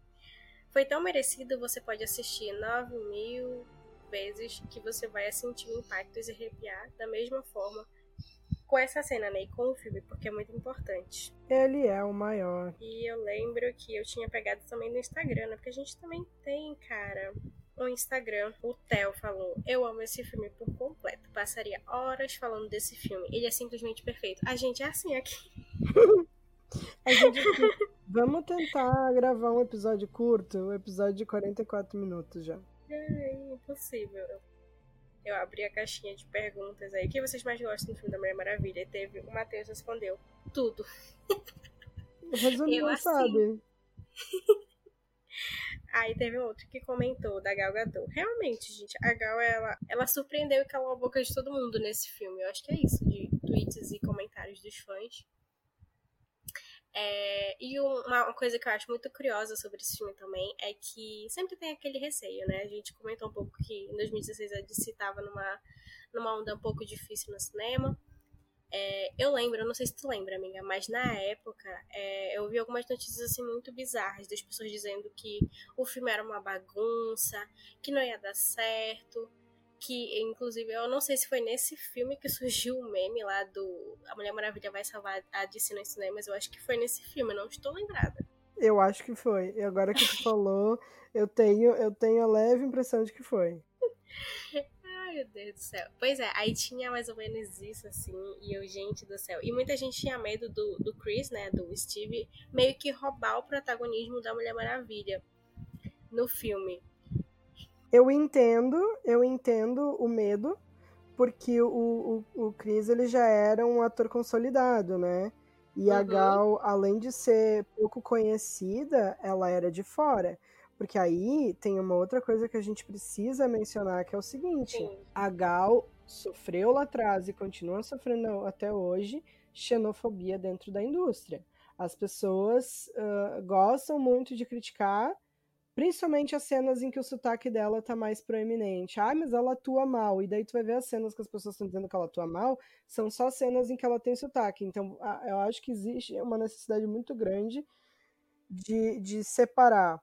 foi tão merecido, você pode assistir 9 mil vezes que você vai sentir o impacto e se arrepiar da mesma forma com essa cena, né? E com o filme, porque é muito importante. Ele é o maior. E eu lembro que eu tinha pegado também no Instagram, né? Porque a gente também tem, cara, no Instagram, o Theo falou: Eu amo esse filme por completo. Passaria horas falando desse filme. Ele é simplesmente perfeito. A gente é assim aqui. a gente. Vamos tentar gravar um episódio curto, um episódio de 44 minutos já. É impossível. Eu abri a caixinha de perguntas aí. O que vocês mais gostam do filme da Mulher Maravilha? E teve o Matheus respondeu tudo. Resumiu, assim. sabe? [LAUGHS] Aí teve outro que comentou da Gal Gadot. Realmente, gente, a Gal ela, ela surpreendeu e calou a boca de todo mundo nesse filme. Eu acho que é isso, de tweets e comentários dos fãs. É, e uma, coisa que eu acho muito curiosa sobre esse filme também é que sempre tem aquele receio, né? A gente comentou um pouco que em 2016 a DC estava numa, numa onda um pouco difícil no cinema. É, eu lembro, eu não sei se tu lembra, amiga, mas na época é, eu vi algumas notícias assim muito bizarras das pessoas dizendo que o filme era uma bagunça, que não ia dar certo, que inclusive eu não sei se foi nesse filme que surgiu o meme lá do A Mulher Maravilha vai salvar a DC nos cinemas, eu acho que foi nesse filme, eu não estou lembrada. Eu acho que foi. E agora que tu falou, eu tenho eu tenho a leve impressão de que foi. [LAUGHS] meu Deus do céu. Pois é, aí tinha mais ou menos isso, assim, e eu, gente do céu. E muita gente tinha medo do, do Chris, né, do Steve, meio que roubar o protagonismo da Mulher Maravilha no filme. Eu entendo, eu entendo o medo, porque o, o, o Chris, ele já era um ator consolidado, né? E uhum. a Gal, além de ser pouco conhecida, ela era de fora. Porque aí tem uma outra coisa que a gente precisa mencionar, que é o seguinte: Sim. a Gal sofreu lá atrás e continua sofrendo até hoje xenofobia dentro da indústria. As pessoas uh, gostam muito de criticar, principalmente as cenas em que o sotaque dela tá mais proeminente. Ah, mas ela atua mal. E daí tu vai ver as cenas que as pessoas estão dizendo que ela atua mal, são só cenas em que ela tem sotaque. Então, eu acho que existe uma necessidade muito grande de, de separar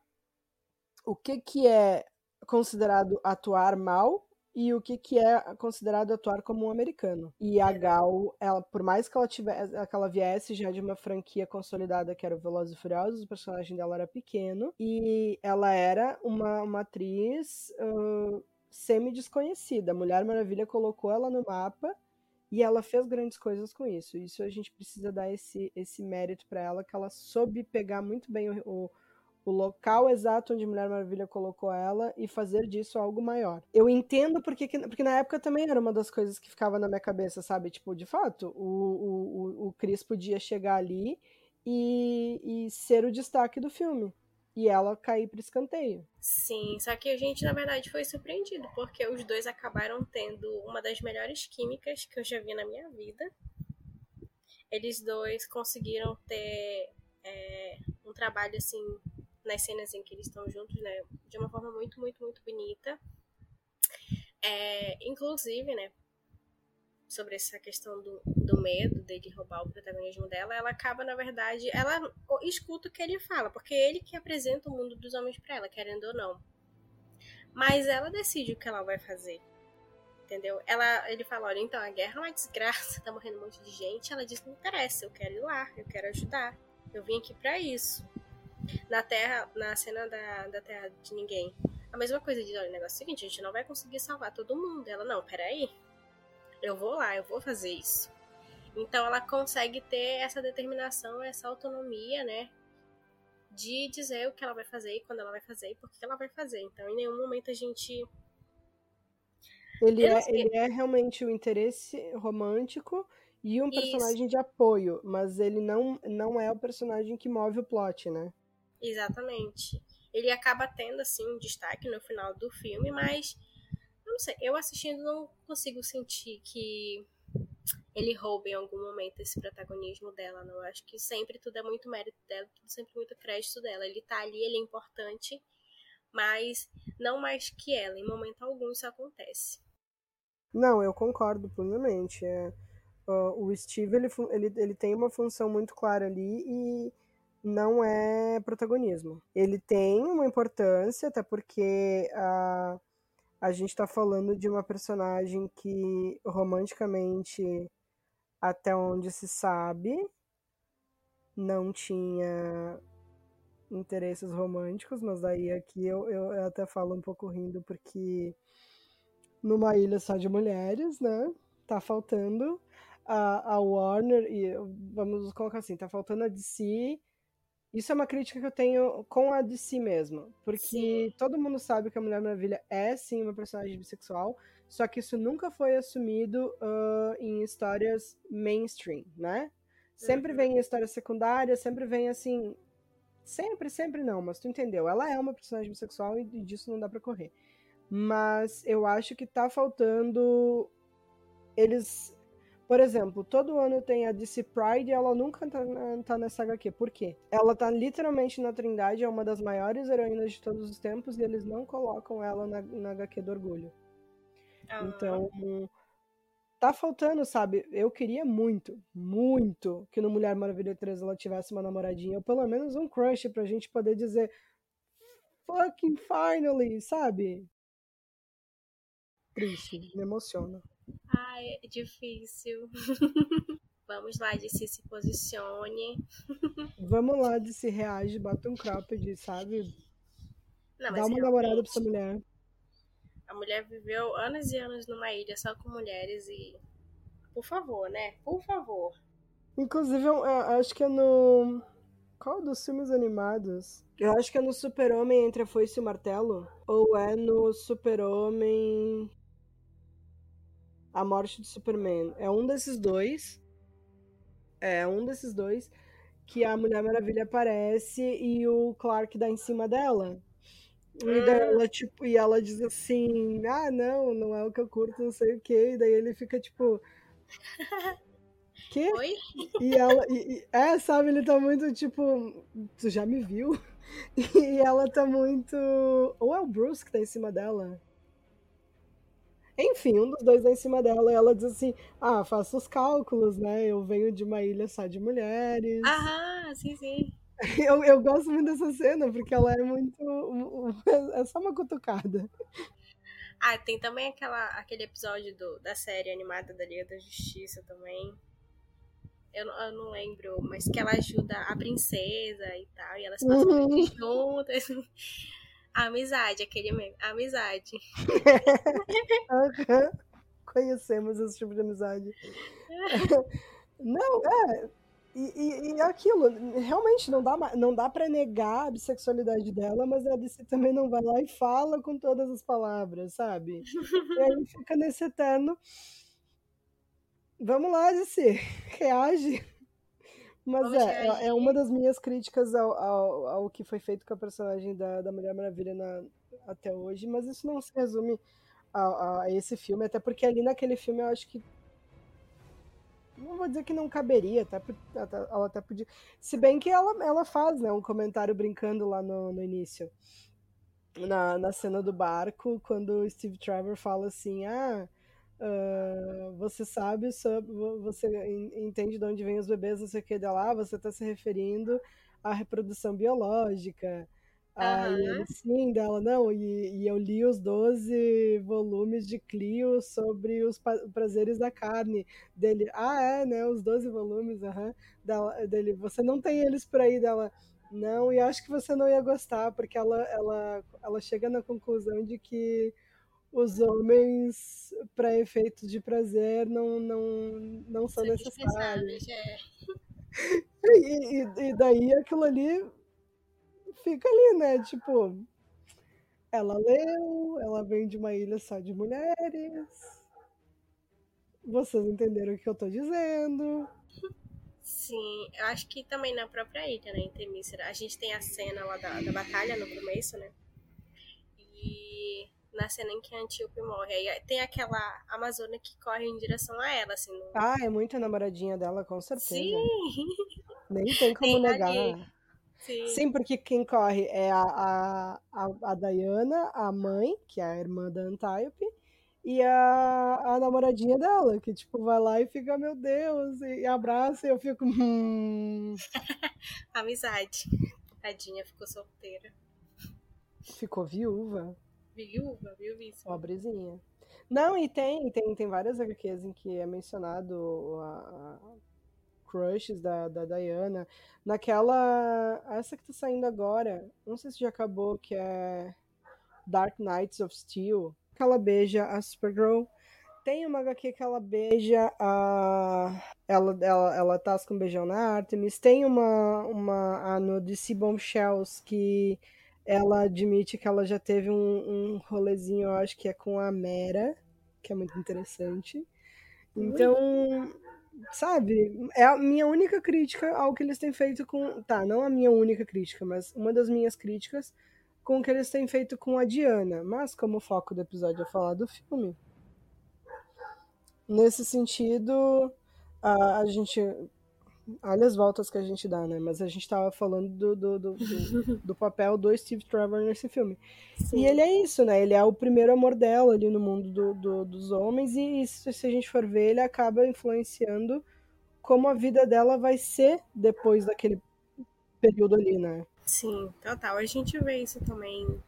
o que, que é considerado atuar mal e o que, que é considerado atuar como um americano. E a Gal, ela, por mais que ela tivesse, que ela viesse já de uma franquia consolidada que era o Velozes e Furiosos, o personagem dela era pequeno e ela era uma, uma atriz uh, semi-desconhecida. A Mulher Maravilha colocou ela no mapa e ela fez grandes coisas com isso. Isso a gente precisa dar esse, esse mérito para ela, que ela soube pegar muito bem o, o o local exato onde Mulher Maravilha colocou ela e fazer disso algo maior. Eu entendo porque, porque na época também era uma das coisas que ficava na minha cabeça, sabe? Tipo, de fato, o, o, o Chris podia chegar ali e, e ser o destaque do filme. E ela cair para escanteio. Sim, só que a gente, na verdade, foi surpreendido, porque os dois acabaram tendo uma das melhores químicas que eu já vi na minha vida. Eles dois conseguiram ter é, um trabalho assim nas cenas em que eles estão juntos, né? De uma forma muito, muito, muito bonita. É, inclusive, né? Sobre essa questão do, do medo dele roubar o protagonismo dela, ela acaba, na verdade, ela escuta o que ele fala, porque é ele que apresenta o mundo dos homens para ela, querendo ou não. Mas ela decide o que ela vai fazer. Entendeu? Ela, ele fala, olha, então a guerra é uma desgraça, tá morrendo um monte de gente. Ela diz, não interessa, eu quero ir lá, eu quero ajudar. Eu vim aqui para isso na Terra, na cena da, da Terra de Ninguém. A mesma coisa de, olha, o negócio é o seguinte, a gente não vai conseguir salvar todo mundo. Ela, não, peraí. Eu vou lá, eu vou fazer isso. Então ela consegue ter essa determinação, essa autonomia, né? De dizer o que ela vai fazer, quando ela vai fazer e por que ela vai fazer. Então, em nenhum momento a gente. Ele, é, ele é realmente o interesse romântico e um personagem Isso. de apoio, mas ele não, não é o personagem que move o plot, né? Exatamente. Ele acaba tendo, assim, um destaque no final do filme, mas não sei, eu assistindo não consigo sentir que ele rouba em algum momento esse protagonismo dela, não. Eu acho que sempre tudo é muito mérito dela, tudo sempre muito crédito dela. Ele tá ali, ele é importante, mas não mais que ela. Em momento algum isso acontece. Não, eu concordo plenamente. É, uh, o Steve ele, ele, ele tem uma função muito clara ali e não é protagonismo. Ele tem uma importância, até porque a, a gente está falando de uma personagem que romanticamente, até onde se sabe, não tinha interesses românticos, mas aí aqui eu, eu até falo um pouco rindo porque numa ilha só de mulheres, né? Tá faltando a, a Warner e vamos colocar assim, tá faltando a DC. Isso é uma crítica que eu tenho com a DC mesmo, porque sim. todo mundo sabe que a Mulher Maravilha é sim uma personagem bissexual, só que isso nunca foi assumido uh, em histórias mainstream, né? Sempre uhum. vem em histórias secundárias, sempre vem assim, sempre, sempre não, mas tu entendeu? Ela é uma personagem bissexual e disso não dá para correr. Mas eu acho que tá faltando eles por exemplo, todo ano tem a DC Pride e ela nunca tá, tá nessa HQ. Por quê? Ela tá literalmente na Trindade, é uma das maiores heroínas de todos os tempos e eles não colocam ela na, na HQ do Orgulho. Uhum. Então, tá faltando, sabe? Eu queria muito, muito que no Mulher Maravilha 3 ela tivesse uma namoradinha, ou pelo menos um crush pra gente poder dizer fucking finally, sabe? Triste, me emociona. Ai, é difícil. [LAUGHS] Vamos lá, de se posicione. [LAUGHS] Vamos lá, de se reage, bota um cropped, sabe? Não, Dá uma namorada pra essa mulher. A mulher viveu anos e anos numa ilha só com mulheres e. Por favor, né? Por favor. Inclusive, eu, acho que é no. Qual dos filmes animados? Eu acho que é no Super-Homem entre a Foice e o Martelo. Ou é no Super-Homem. A Morte do Superman. É um desses dois. É um desses dois. Que a Mulher Maravilha aparece e o Clark dá em cima dela. E hum. ela, tipo, e ela diz assim, ah, não, não é o que eu curto, não sei o quê. E daí ele fica, tipo. Quê? Oi? E ela. E, e, é, sabe, ele tá muito, tipo. Tu já me viu? [LAUGHS] E ela tá muito. Ou é o Bruce que tá em cima dela? Enfim, um dos dois é em cima dela e ela diz assim: Ah, faço os cálculos, né? Eu venho de uma ilha só de mulheres. Aham, sim, sim. [LAUGHS] Eu, eu gosto muito dessa cena, porque ela é muito. [LAUGHS] É só uma cutucada. Ah, tem também aquela, aquele episódio do, da série animada da Liga da Justiça também. Eu, eu não lembro, mas que ela ajuda a princesa e tal, e elas passam uhum. juntas. [LAUGHS] amizade, aquele mesmo. Amizade. Conhecemos esse tipo de amizade. [LAUGHS] Não, é. E, e, e, aquilo, realmente não dá, não dá para negar a bissexualidade dela, mas a DC também não vai lá e fala com todas as palavras, sabe? E aí [LAUGHS] fica nesse eterno. Vamos lá, DC, reage. Mas é, é, é uma das minhas críticas ao, ao, ao, que foi feito com a personagem da, da Mulher Maravilha na, até hoje, mas isso não se resume a, a, esse filme, até porque ali naquele filme eu acho que. Não vou dizer que não caberia, até, até, ela até podia. Se bem que ela, ela faz né, um comentário brincando lá no, no início. Na, na cena do barco, quando o Steve Trevor fala assim: Ah, Uh, você sabe, você entende de onde vêm os bebês, não sei o que de lá, você está se referindo à reprodução biológica. Uhum. Sim, dela, não, e, e, eu li os 12 volumes de Clio sobre os prazeres da carne. Dele, ah, é, né, os 12 volumes. Uhum. Dele, você não tem eles por aí, dela. Não, e acho que você não ia gostar, porque ela, ela, ela chega na conclusão de que os homens, para efeitos de prazer, não, não, não são, necessários. É. E, e, e, daí aquilo ali fica ali, né? Tipo, ela leu, ela vem de uma ilha só de mulheres. Vocês entenderam o que eu tô dizendo. Sim, eu acho que também na própria ilha, né, em Temícera, a gente tem a cena lá da, da batalha no começo, né? Na cena em que a Antíope morre, aí tem aquela Amazônia que corre em direção a ela, assim. No... Ah, é muito a namoradinha dela, com certeza. Sim! Nem tem [LAUGHS] como Tem negar. ali. Sim. Sim, porque quem corre é a, a, a, a Diana, a mãe, que é a irmã da Antiope, e a, a namoradinha dela, que tipo vai lá e fica, meu Deus, e, e abraça, e eu fico. Hum, [LAUGHS] Amizade. Tadinha, ficou solteira. ficou viúva, Viúva, viuvíssima. pobrezinha. Não, e tem, tem, tem várias HQs em que é mencionado a, a crushes da, da Diana. Naquela. Essa que tá saindo agora, não sei se já acabou, que é Dark Knights of Steel. Que ela beija a Supergirl. Tem uma HQ que ela beija a. Ela, ela, ela tasca um beijão na Artemis. Tem uma, uma a no DC Bombshells que ela admite que ela já teve um, um rolezinho, eu acho que é com a Mera, que é muito interessante. Então, sabe, é a minha única crítica ao que eles têm feito com. Tá, não a minha única crítica, mas uma das minhas críticas com o que eles têm feito com a Diana. Mas, como o foco do episódio é falar do filme, nesse sentido, a, a gente. Olha as voltas que a gente dá, né? Mas a gente tava falando do, do, do, do, [LAUGHS] do papel do Steve Trevor nesse filme. Sim. E ele é isso, né? Ele é o primeiro amor dela ali no mundo do, do- dos homens, e isso, se a gente for ver, ele acaba influenciando como a vida dela vai ser depois daquele período ali, né? Sim, total. A gente vê isso também.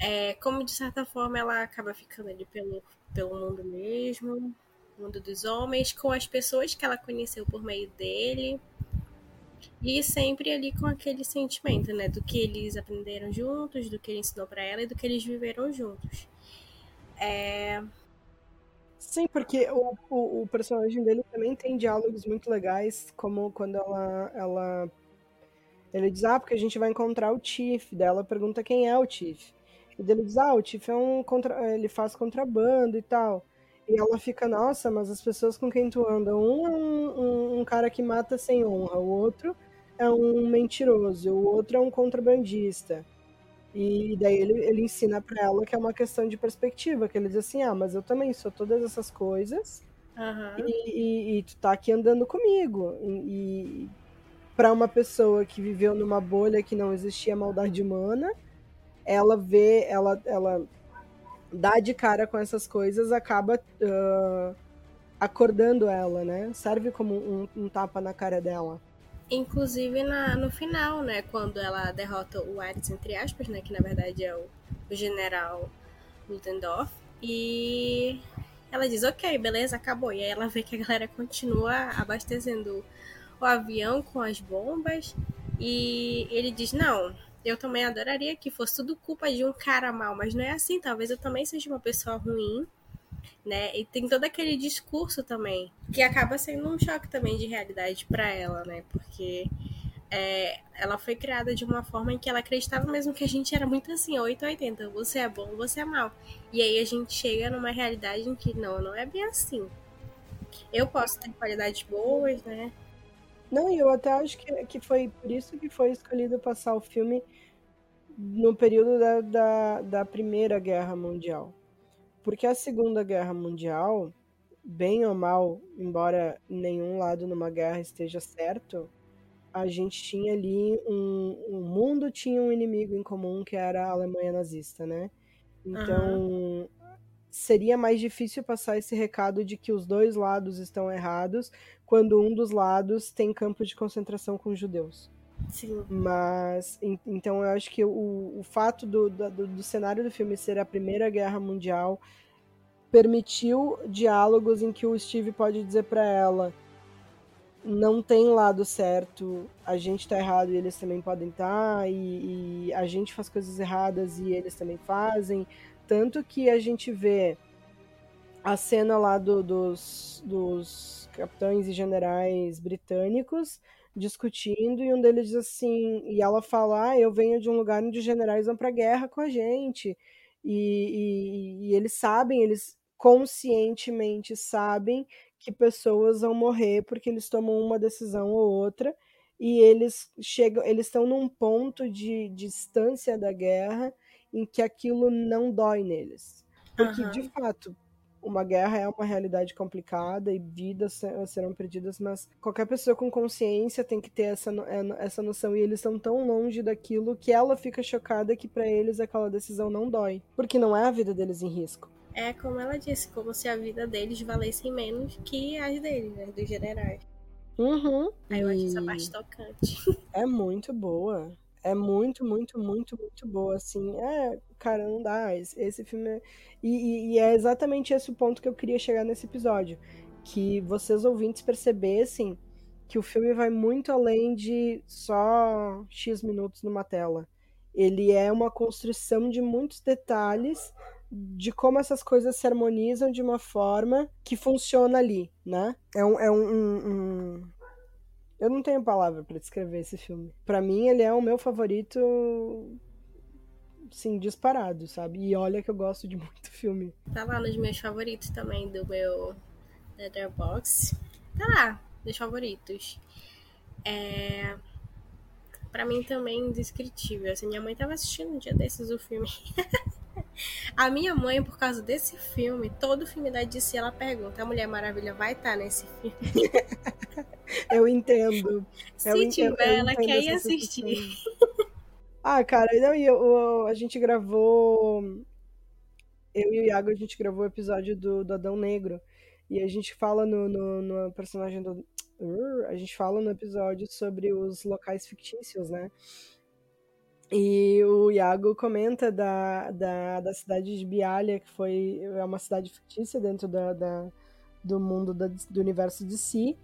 É, como de certa forma ela acaba ficando ali pelo, pelo mundo mesmo, mundo dos homens, com as pessoas que ela conheceu por meio dele. E sempre ali com aquele sentimento, né? Do que eles aprenderam juntos, do que ele ensinou pra ela e do que eles viveram juntos. É, Sim, porque o, o, o personagem dele também tem diálogos muito legais, como quando ela, ela. Ele diz, ah, porque a gente vai encontrar o Tiff. Daí ela pergunta quem é o Tiff. E ele diz, ah, o Tiff é um. Contra... Ele faz contrabando e tal. E ela fica, nossa, mas as pessoas com quem tu anda, um é um, um, um cara que mata sem honra, o outro é um mentiroso, o outro é um contrabandista. E daí ele, ele ensina pra ela que é uma questão de perspectiva, que ele diz assim, ah, mas eu também sou todas essas coisas aham. e, e- e tu tá aqui andando comigo. E, e para uma pessoa que viveu numa bolha que não existia maldade humana, ela vê, ela, ela dá de cara com essas coisas, acaba ah, acordando ela, né? Serve como um, um tapa na cara dela. Inclusive na, no final, né? Quando ela derrota o Ares, entre aspas, né? Que na verdade é o, o general Ludendorff. E ela diz, ok, beleza, acabou. E aí ela vê que a galera continua abastecendo o avião com as bombas. E ele diz, não, eu também adoraria que fosse tudo culpa de um cara mal, mas não é assim, talvez eu também seja uma pessoa ruim. Né? E tem todo aquele discurso também, que acaba sendo um choque também de realidade pra ela, né? Porque é, ela foi criada de uma forma em que ela acreditava mesmo que a gente era muito assim, 880, você é bom, você é mal. E aí a gente chega numa realidade em que não, não é bem assim. Eu posso ter qualidades boas, né? Não, eu até acho que, que foi por isso que foi escolhido passar o filme no período da, da, da Primeira Guerra Mundial. Porque a Segunda Guerra Mundial, bem ou mal, embora nenhum lado numa guerra esteja certo, a gente tinha ali um. O mundo tinha um inimigo em comum que era a Alemanha nazista, né? Então. Seria mais difícil passar esse recado de que os dois lados estão errados quando um dos lados tem campo de concentração com judeus. Sim. Mas en- então eu acho que o, o fato do, do, do cenário do filme ser a Primeira Guerra Mundial permitiu diálogos em que o Steve pode dizer pra ela não tem lado certo, a gente tá errado e eles também podem estar, e, e a gente faz coisas erradas e eles também fazem. Tanto que a gente vê a cena lá do- dos, dos capitães e generais britânicos discutindo, e um deles diz assim, e ela fala, ah, eu venho de um lugar onde os generais vão pra guerra com a gente, e, e- e eles sabem, eles conscientemente sabem que pessoas vão morrer porque eles tomam uma decisão ou outra e eles chegam, eles estão num ponto de distância da guerra em que aquilo não dói neles. Porque, uhum. de fato, uma guerra é uma realidade complicada e vidas serão perdidas, mas qualquer pessoa com consciência tem que ter essa, é, essa noção. E eles estão tão longe daquilo que ela fica chocada que para eles aquela decisão não dói, porque não é a vida deles em risco. É como ela disse, como se a vida deles valesse menos que as deles, né, dos generais. Uhum. Aí eu acho essa parte tocante. [LAUGHS] É muito boa. É muito, muito, muito, muito boa, assim. É, cara, não dá. Esse, filme é... E, e, e, é exatamente esse o ponto que eu queria chegar nesse episódio. Que vocês ouvintes percebessem que o filme vai muito além de só X minutos numa tela. Ele é uma construção de muitos detalhes de como essas coisas se harmonizam de uma forma que funciona ali, né? É um, é um, um... eu não tenho palavra para descrever esse filme. Para mim ele é o meu favorito sim, disparado, sabe? E olha que eu gosto de [LAUGHS] muito filme. Tá lá nos meus favoritos também do meu Letterboxd. Tá lá, nos favoritos. É... Pra mim também indescritível. Assim, minha mãe tava assistindo um dia desses o filme. [LAUGHS] A minha mãe, por causa desse filme, todo filme da DC, ela pergunta: a Mulher Maravilha vai estar tá nesse filme? [LAUGHS] eu entendo. Se eu tiver, entendo, ela quer ir assistir. Ah, cara, não, eu, a gente gravou. Eu e o Iago, a gente gravou o episódio do, do Adão Negro. E a gente fala no, no, no personagem do. A gente fala no episódio sobre os locais fictícios, né? E o Iago comenta da, da, da cidade de Bialha, que foi é uma cidade fictícia dentro da, da do mundo da, do universo de si,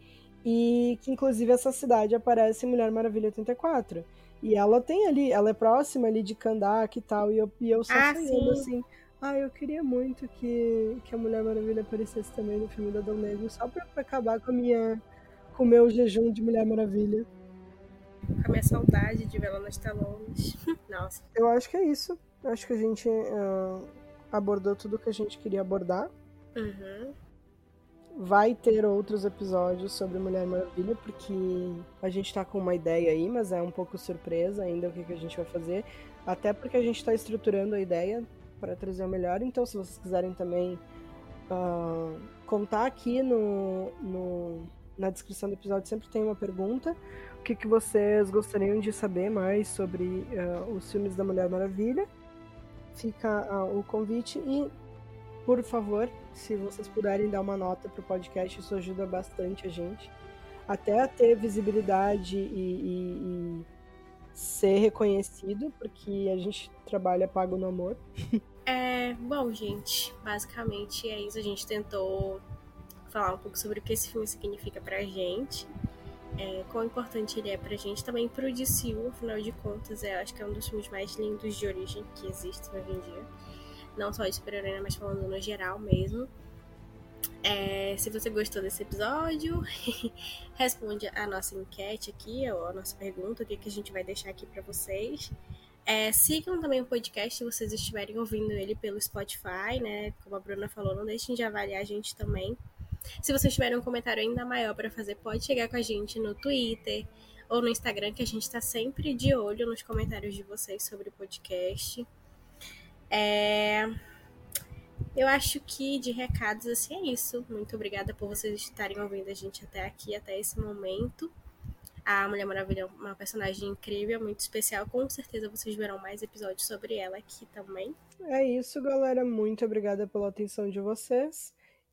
e que inclusive essa cidade aparece em Mulher Maravilha 84. E ela tem ali, ela é próxima ali de Kandak e tal, e eu, e eu só ah, sonhando assim. Ah, eu queria muito que, que a Mulher Maravilha aparecesse também no filme da Dom Negro, só pra, pra acabar com a minha com o meu jejum de Mulher Maravilha. Com a minha saudade de vê-la nas telonas. [LAUGHS] Nossa. Eu acho que é isso. Eu acho que a gente uh, abordou tudo que a gente queria abordar. Uhum vai ter outros episódios sobre Mulher Maravilha, porque a gente tá com uma ideia aí, mas é um pouco surpresa ainda o que, que a gente vai fazer. Até porque a gente está estruturando a ideia para trazer o melhor. Então, se vocês quiserem também uh, contar aqui no, no, na descrição do episódio, sempre tem uma pergunta. O que, que vocês gostariam de saber mais sobre uh, os filmes da Mulher Maravilha? Fica uh, o convite e por favor, se vocês puderem dar uma nota pro podcast, isso ajuda bastante a gente. Até a ter visibilidade e, e, e ser reconhecido, porque a gente trabalha pago no amor. [LAUGHS] É, bom, gente, basicamente é isso. A gente tentou falar um pouco sobre o que esse filme significa pra gente, é, quão importante ele é pra gente, também pro DCU, afinal de contas, é, acho que é um dos filmes mais lindos de origem que existem hoje em dia não só de né, mas falando no geral mesmo. É, se você gostou desse episódio, [LAUGHS] responde a nossa enquete aqui, ou a nossa pergunta, o que, que a gente vai deixar aqui para vocês. É, sigam também o podcast se vocês estiverem ouvindo ele pelo Spotify, né? Como a Bruna falou, não deixem de avaliar a gente também. Se vocês tiverem um comentário ainda maior para fazer, pode chegar com a gente no Twitter ou no Instagram, que a gente está sempre de olho nos comentários de vocês sobre o podcast. É... Eu acho que de recados assim é isso. Muito obrigada por vocês estarem ouvindo a gente até aqui, até esse momento. A Mulher Maravilha é uma personagem incrível, muito especial. Com certeza vocês verão mais episódios sobre ela aqui também. É isso, galera. Muito obrigada pela atenção de vocês.